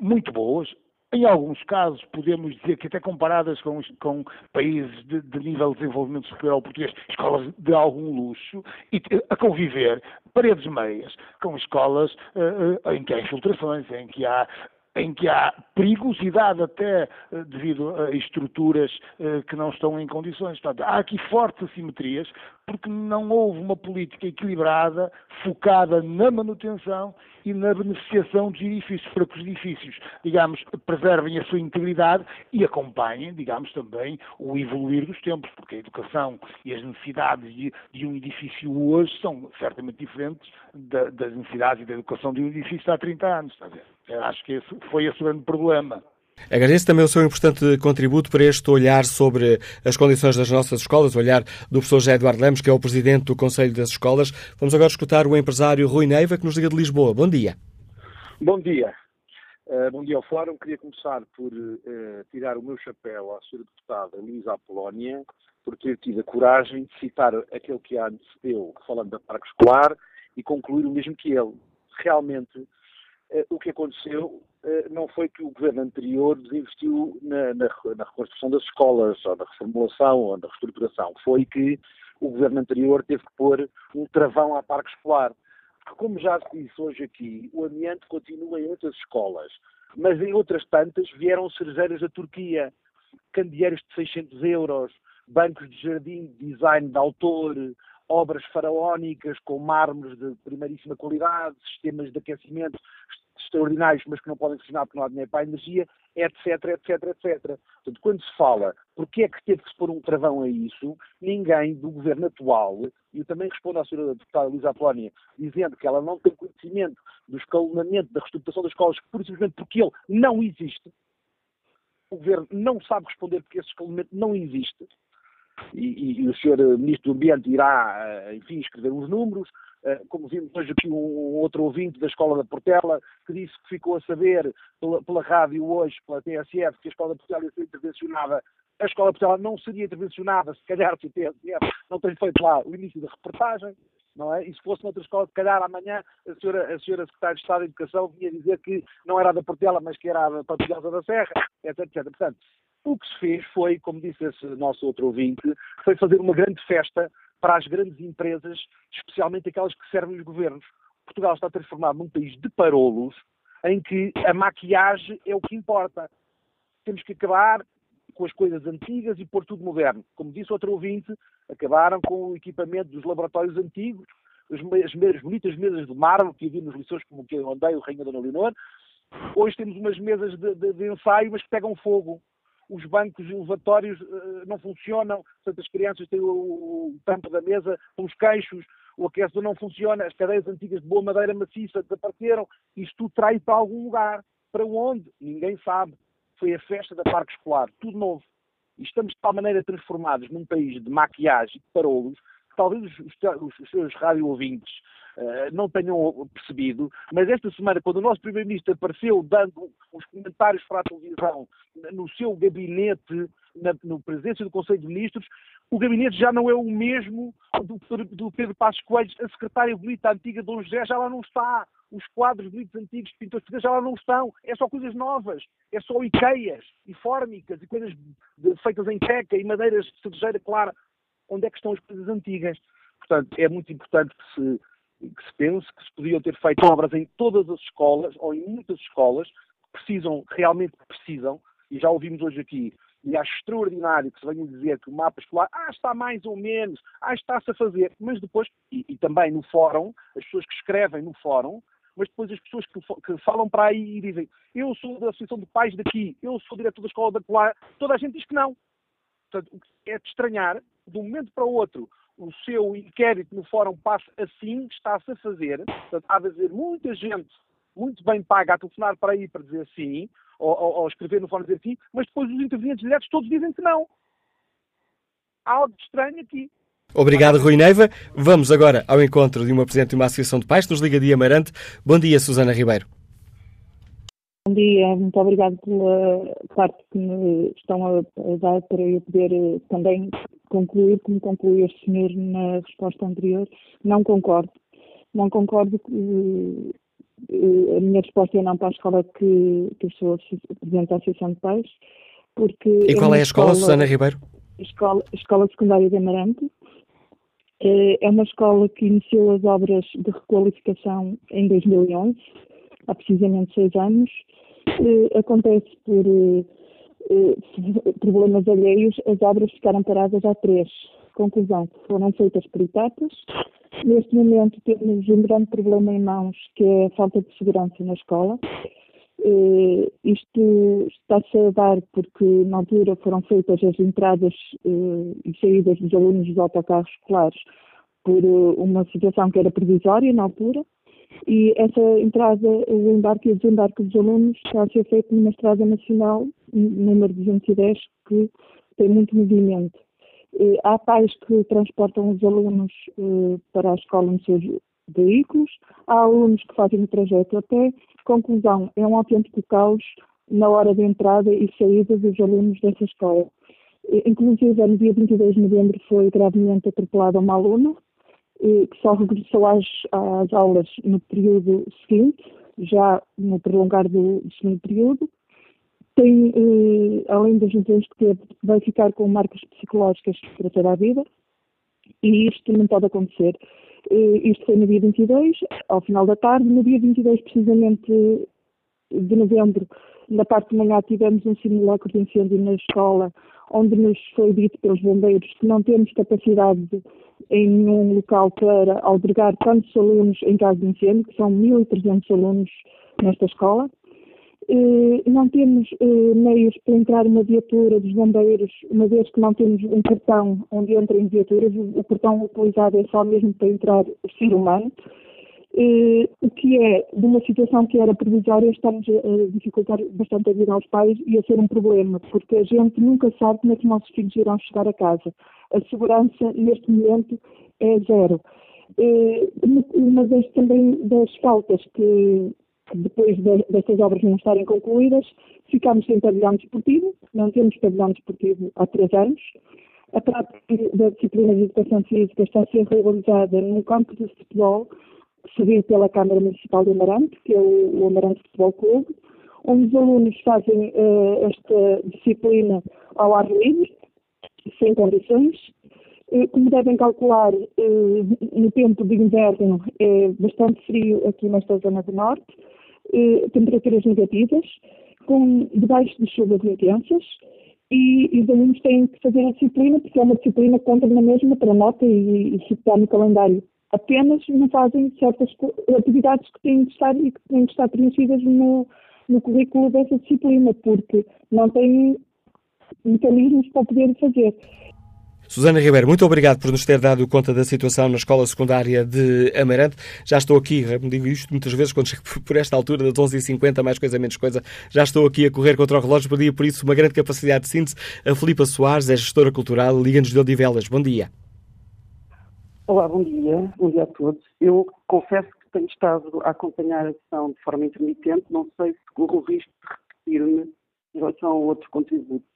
muito boas. Em alguns casos, podemos dizer que até comparadas com, com países de, de, nível de desenvolvimento superior ao português, escolas de algum luxo, e a conviver paredes meias com escolas uh, uh, em que há infiltrações, em que há em que há perigosidade até eh, devido a estruturas eh, que não estão em condições. Portanto, há aqui fortes assimetrias porque não houve uma política equilibrada, focada na manutenção e na beneficiação dos edifícios, para que os edifícios, digamos, preservem a sua integridade e acompanhem, digamos, também o evoluir dos tempos, porque a educação e as necessidades de, de um edifício hoje são certamente diferentes da, das necessidades e da educação de um edifício há 30 anos, está a ver? Acho que esse foi esse o grande problema. Agradeço também o seu importante contributo para este olhar sobre as condições das nossas escolas, o olhar do professor José Eduardo Lemos, que é o presidente do Conselho das Escolas. Vamos agora escutar o empresário Rui Neiva, que nos liga de Lisboa. Bom dia. Bom dia. Uh, bom dia ao Fórum. Queria começar por uh, tirar o meu chapéu à senhora deputada Luísa Apolónia por ter tido a coragem de citar aquele que a antecedeu, falando da parque escolar, e concluir o mesmo que ele. Realmente, o que aconteceu eh, não foi que o governo anterior desinvestiu na, na, na, reconstrução das escolas, ou na reformulação, ou na reestruturação. Foi que o governo anterior teve que pôr um travão à parque escolar. Porque, como já se disse hoje aqui, o amianto continua em outras escolas, mas em outras tantas vieram cerejeiras da Turquia, candeeiros de 600 euros, bancos de jardim de design de autor, obras faraónicas com mármores de primeiríssima qualidade, sistemas de aquecimento extraordinários, mas que não podem funcionar porque não há dinheiro para a energia, etc, etc, etc. Portanto, quando se fala porque é que teve que se pôr um travão a isso, ninguém do governo atual, e eu também respondo à senhora deputada Luísa Apolónia, dizendo que ela não tem conhecimento do escalonamento, da reestruturação das escolas, por simplesmente porque ele não existe, o governo não sabe responder porque esse escalonamento não existe, e, e, o senhor Ministro do Ambiente irá, eh, enfim, escrever os números, eh, como vimos hoje aqui um outro ouvinte da Escola da Portela, que disse que ficou a saber pela, pela rádio hoje, pela TSF, que a Escola da Portela ia ser intervencionada. A Escola Portela não seria intervencionada se calhar se a TSF não tem feito lá o início da reportagem, não é? E se fosse noutra escola, se calhar amanhã a senhora, a senhora Secretária de Estado da Educação vinha dizer que não era da Portela, mas que era da Patrulhosa da Serra, etc, etc. Portanto, o que se fez foi, como disse esse nosso outro ouvinte, foi fazer uma grande festa para as grandes empresas, especialmente aquelas que servem os governos. Portugal está transformado num país de parolos, em que a maquiagem é o que importa. Temos que acabar com as coisas antigas e pôr tudo moderno. Como disse outro ouvinte, acabaram com o equipamento dos laboratórios antigos, as, as bonitas mesas de mármore que havia nos lições, como que eu andei, o Rainha Dona Leonor. Hoje temos umas mesas de, de, de ensaio, mas que pegam fogo os bancos elevatórios uh, não funcionam, portanto as crianças têm o, tampo da mesa com os queixos, o aquecedor não funciona, as cadeias antigas de boa madeira maciça desapareceram, isto tudo trai para algum lugar. Para onde? Ninguém sabe. Foi a festa da parque escolar, tudo novo. e estamos de tal maneira transformados num país de maquiagem, de parolos, que talvez os, os, os seus rádio ouvintes não tenham percebido, mas esta semana, quando o nosso Primeiro-Ministro apareceu dando os comentários para a televisão no seu gabinete, na no presidência do Conselho de Ministros, o gabinete já não é o mesmo do, do Pedro Passos Coelho, a secretária bonita antiga de Dom José já lá não está, os quadros bonitos antigos de pintores já lá não estão, é só coisas novas, é só Ikeias e fórmicas e coisas feitas em teca e madeiras de cerejeira clara, onde é que estão as coisas antigas? Portanto, é muito importante que se, que se pense que se podiam ter feito obras em todas as escolas, ou em muitas escolas, que precisam, realmente precisam, e já ouvimos hoje aqui e acho extraordinário que se venha dizer que o mapa escolar, ah, está mais ou menos, ah, está-se a fazer, mas depois, e, e, também no fórum, as pessoas que escrevem no fórum, mas depois as pessoas que, que, falam para aí e dizem, eu sou da Associação de Pais daqui, eu sou diretor da escola da Colar, toda a gente diz que não. Portanto, é de estranhar, de um momento para o outro, o seu inquérito no fórum passa assim, está-se a fazer, portanto, há de haver muita gente muito bem paga a telefonar para aí para dizer sim, ou, ou, ou escrever no fórum dizer sim, mas depois os intervenientes diretos todos dizem que não. Há algo estranho aqui. Obrigado, Rui Neiva. Vamos agora ao encontro de uma Presidente de uma Associação de Pais, nos Liga Dia Amarante. Bom dia, Susana Ribeiro. Dia, muito obrigado pela parte que me estão a, dar para eu poder eh, também concluir, como concluiu este senhor na resposta anterior. Não concordo. Não concordo que eh, a minha resposta é não para a escola que, que eu sou Presidente da Associação de Pais. Porque e qual é, é a escola, escola, Susana Ribeiro? Escola, escola Secundária de Amarante. Eh, é uma escola que iniciou as obras de requalificação em 2011, há precisamente seis anos. Eh, acontece por problemas alheios, as obras ficaram paradas há três. Conclusão, foram feitas por etapas Neste momento temos um grande problema em mãos, que é a falta de segurança na escola. Uh, isto está-se a dar porque na altura foram feitas as entradas uh, e saídas dos alunos dos autocarros escolares por uh, uma situação que era provisória na altura e essa entrada, o embarque e o desembarque dos alunos está a ser feito numa estrada nacional, número 210, que tem muito movimento. Há pais que transportam os alunos eh, para a escola nos seus veículos, há alunos que fazem o trajeto a pé. Conclusão, é um autêntico caos na hora de entrada e saída dos alunos dessa escola. Inclusive, no dia 22 de novembro foi gravemente atropelada uma aluna, que só regressou às, às aulas no período seguinte, já no prolongar do, do segundo período tem, eh, além das lesões que teve, vai ficar com marcas psicológicas para toda a vida e isto não pode acontecer. Eh, isto foi no dia 22, ao final da tarde. No dia 22, precisamente de novembro, na parte de manhã, tivemos um simulacro de incêndio na escola, onde nos foi dito pelos bombeiros que não temos capacidade em nenhum local para albergar tantos alunos em caso de incêndio, que são 1.300 alunos nesta escola. Não temos eh, meios para entrar uma viatura dos bombeiros, uma vez que não temos um cartão onde entrem viaturas, o cartão utilizado é só mesmo para entrar o ser humano. Eh, o que é, de uma situação que era provisória, estamos a dificultar bastante a vida aos pais e a ser um problema, porque a gente nunca sabe como é que os nossos filhos irão chegar a casa. A segurança, neste momento, é zero. Uma vez também das faltas que depois de, destas obras não estarem concluídas, ficamos sem pavilhão desportivo, não temos pavilhão desportivo há três anos. A prática da disciplina de educação física está a ser realizada no campo de futebol, cedido pela Câmara Municipal de Amarante, que é o, o Amarante Futebol Clube, onde os alunos fazem uh, esta disciplina ao ar livre, sem condições. Como devem calcular, eh, no tempo de inverno é bastante frio aqui nesta zona do norte eh, temperaturas negativas, com, debaixo de chuvas intensas, e, os alunos têm que fazer a disciplina, porque é uma disciplina que conta na mesma para nota e, e está no calendário. Apenas não fazem certas atividades que têm que estar e que têm que estar preenchidas no, no currículo dessa disciplina, porque não têm mecanismos para poder fazer. Susana Ribeiro, muito obrigado por nos ter dado conta da situação na escola secundária de Amarante. Já estou aqui, digo isto muitas vezes quando chego por esta altura, das 11h50, mais coisa, menos coisa, já estou aqui a correr contra o relógio, pedia por isso uma grande capacidade de síntese. A Filipa Soares é gestora cultural, Liga-nos de Odivelas. Bom dia. Olá, bom dia. Bom dia a todos. Eu confesso que tenho estado a acompanhar a sessão de forma intermitente, não sei se corro o risco de repetir-me em relação a outros contributos.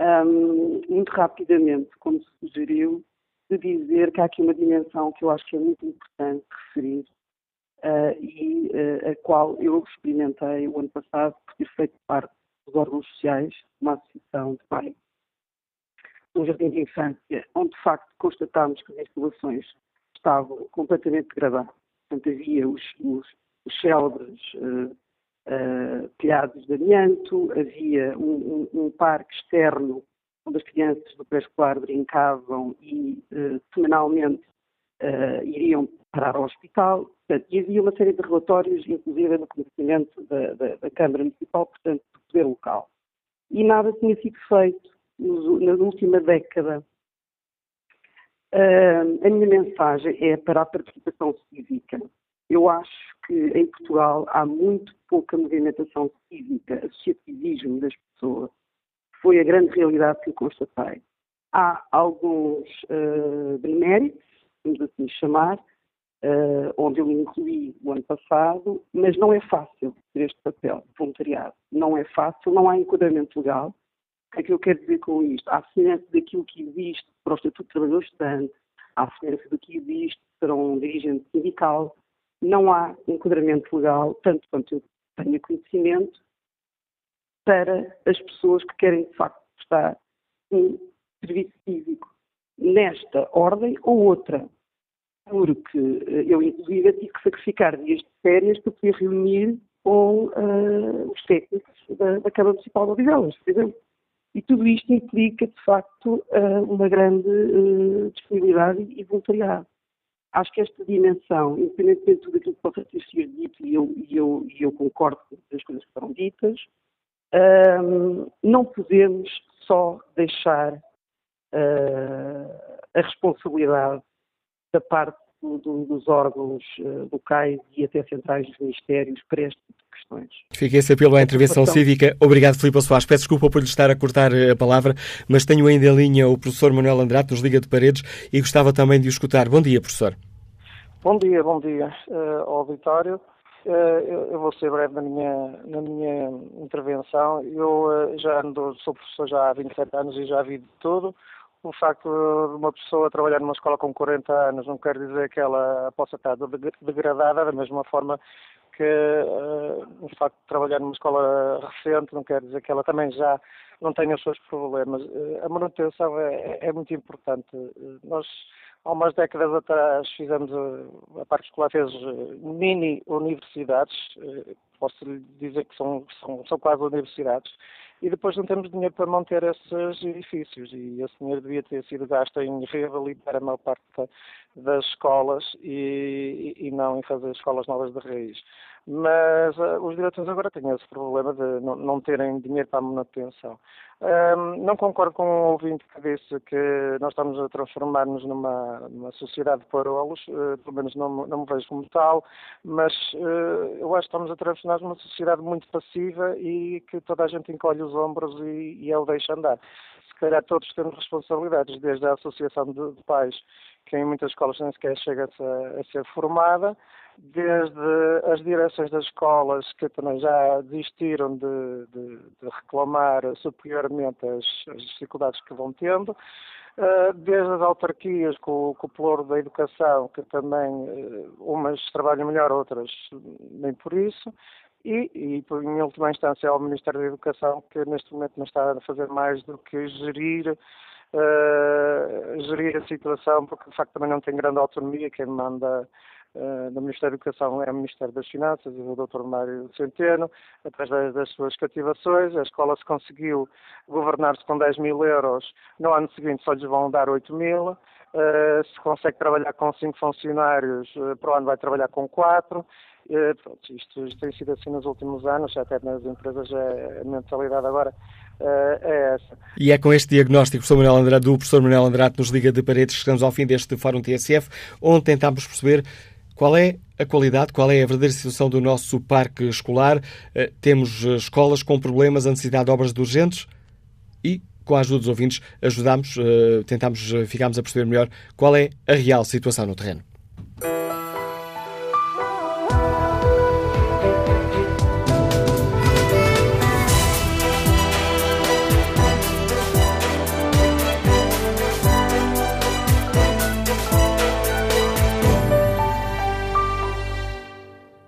Um, muito rapidamente, como sugeriu, de dizer que há aqui uma dimensão que eu acho que é muito importante referir uh, e uh, a qual eu experimentei o ano passado por ter feito parte dos órgãos sociais, uma associação de pais, um jardim de infância, onde de facto constatámos que as instalações estavam completamente degradadas. Portanto, havia os, os, os célebres uh, uh, telhados de amianto, havia um, um, um, parque externo onde as crianças do pré-escolar brincavam e uh, semanalmente iriam parar ao hospital. Portanto, e havia uma série de relatórios, inclusive no conhecimento da, da, da Câmara Municipal, portanto, do poder local. E nada tinha sido feito na última década. Uh, a minha mensagem é para a participação cívica. Eu acho que em Portugal há muito pouca movimentação cívica, associativismo das pessoas. Foi a grande realidade que eu constatei. Há alguns uh, deméritos, vamos assim chamar, uh, onde eu me incluí o ano passado, mas não é fácil ter este papel voluntariado. Não é fácil, não há enquadramento legal. O que é que eu quero dizer com isto? Há semelhança daquilo que existe para o Estatuto de Trabalhador Estudante, há semelhança do que existe para um dirigente sindical, não há enquadramento legal, tanto quanto eu tenho conhecimento, para as pessoas que querem de facto prestar um serviço cívico nesta ordem ou outra. Porque eh, eu, inclusive, tive que sacrificar dias de férias para poder reunir com uh, os técnicos da, da Câmara Municipal de Odivelas, por exemplo. E tudo isto implica, de facto, uh, uma grande uh, disponibilidade e voluntariado. Acho que esta dimensão, independentemente de tudo aquilo que possa ter sido dito, e eu, e eu, e eu concordo com as coisas que foram ditas, um, não podemos só deixar a responsabilidade da parte dos órgãos uh, locais e até centrais dos ministérios para este tipo de questões. Fiquei esse apelo à intervenção cívica. Obrigado, Filipe Soares. Peço desculpa por lhe estar a cortar a palavra, mas tenho ainda em linha o professor Manuel Andrade, dos Liga de Paredes, e gostava também de o escutar. Bom dia, professor. Bom dia, bom dia uh, ao auditório. Eu, vou ser breve na minha, na minha intervenção. Eu já ando, sou professor já há 27 anos e já vi de tudo o facto de uma pessoa trabalhar numa escola com 40 anos não quer dizer que ela possa estar degradada, da mesma forma que uh, o facto de trabalhar numa escola recente não quer dizer que ela também já não tenha os seus problemas. Uh, a manutenção é, é muito importante. Uh, nós, há umas décadas atrás, fizemos, a parte escolar fez mini universidades, posso lhe dizer que são, são, são quase universidades, e depois não temos dinheiro para manter esses edifícios. E esse dinheiro devia ter sido gasto em reabilitar a maior parte das escolas e, e não em fazer escolas novas de raiz. Mas uh, os diretores agora têm esse problema de não, não terem dinheiro para a manutenção. Um, não concordo com o ouvinte que disse que nós estamos a transformar-nos numa, numa, sociedade de parolos, uh, pelo menos não, não me vejo como tal, mas uh, eu acho que estamos a transformar-nos numa sociedade muito passiva e que toda a gente encolhe os ombros e, e é o deixa andar. Se calhar todos temos responsabilidades, desde a Associação de, Pais, que em muitas escolas nem sequer chega a, a ser formada, desde as direções das escolas que também já desistiram de, de, de reclamar superiormente as, as, dificuldades que vão tendo, uh, desde as autarquias com, com, o pluro da educação, que também uh, umas trabalham melhor, outras nem por isso, e, e, em última instância ao Ministério da Educação, que neste momento não está a fazer mais do que gerir Uh, gerir a situação, porque de facto também não tem grande autonomia, quem manda uh, no Ministério da Educação é o Ministério das Finanças e o Dr. Mário Centeno, através das suas cativações. A escola se conseguiu governar-se com 10 mil euros, no ano seguinte só lhes vão dar 8 mil. Uh, se consegue trabalhar com 5 funcionários, uh, para o ano vai trabalhar com 4. Uh, pronto, isto, isto, tem sido assim nos últimos anos, até nas empresas a mentalidade agora é essa. E é com este diagnóstico professor Manuel Andrade, do professor Manuel Andrade nos Liga de Paredes que chegamos ao fim deste Fórum TSF, onde tentámos perceber qual é a qualidade, qual é a verdadeira situação do nosso parque escolar. Temos escolas com problemas, a necessidade de obras urgentes e com a ajuda dos ouvintes, ajudámos, tentámos, ficámos a perceber melhor qual é a real situação no terreno.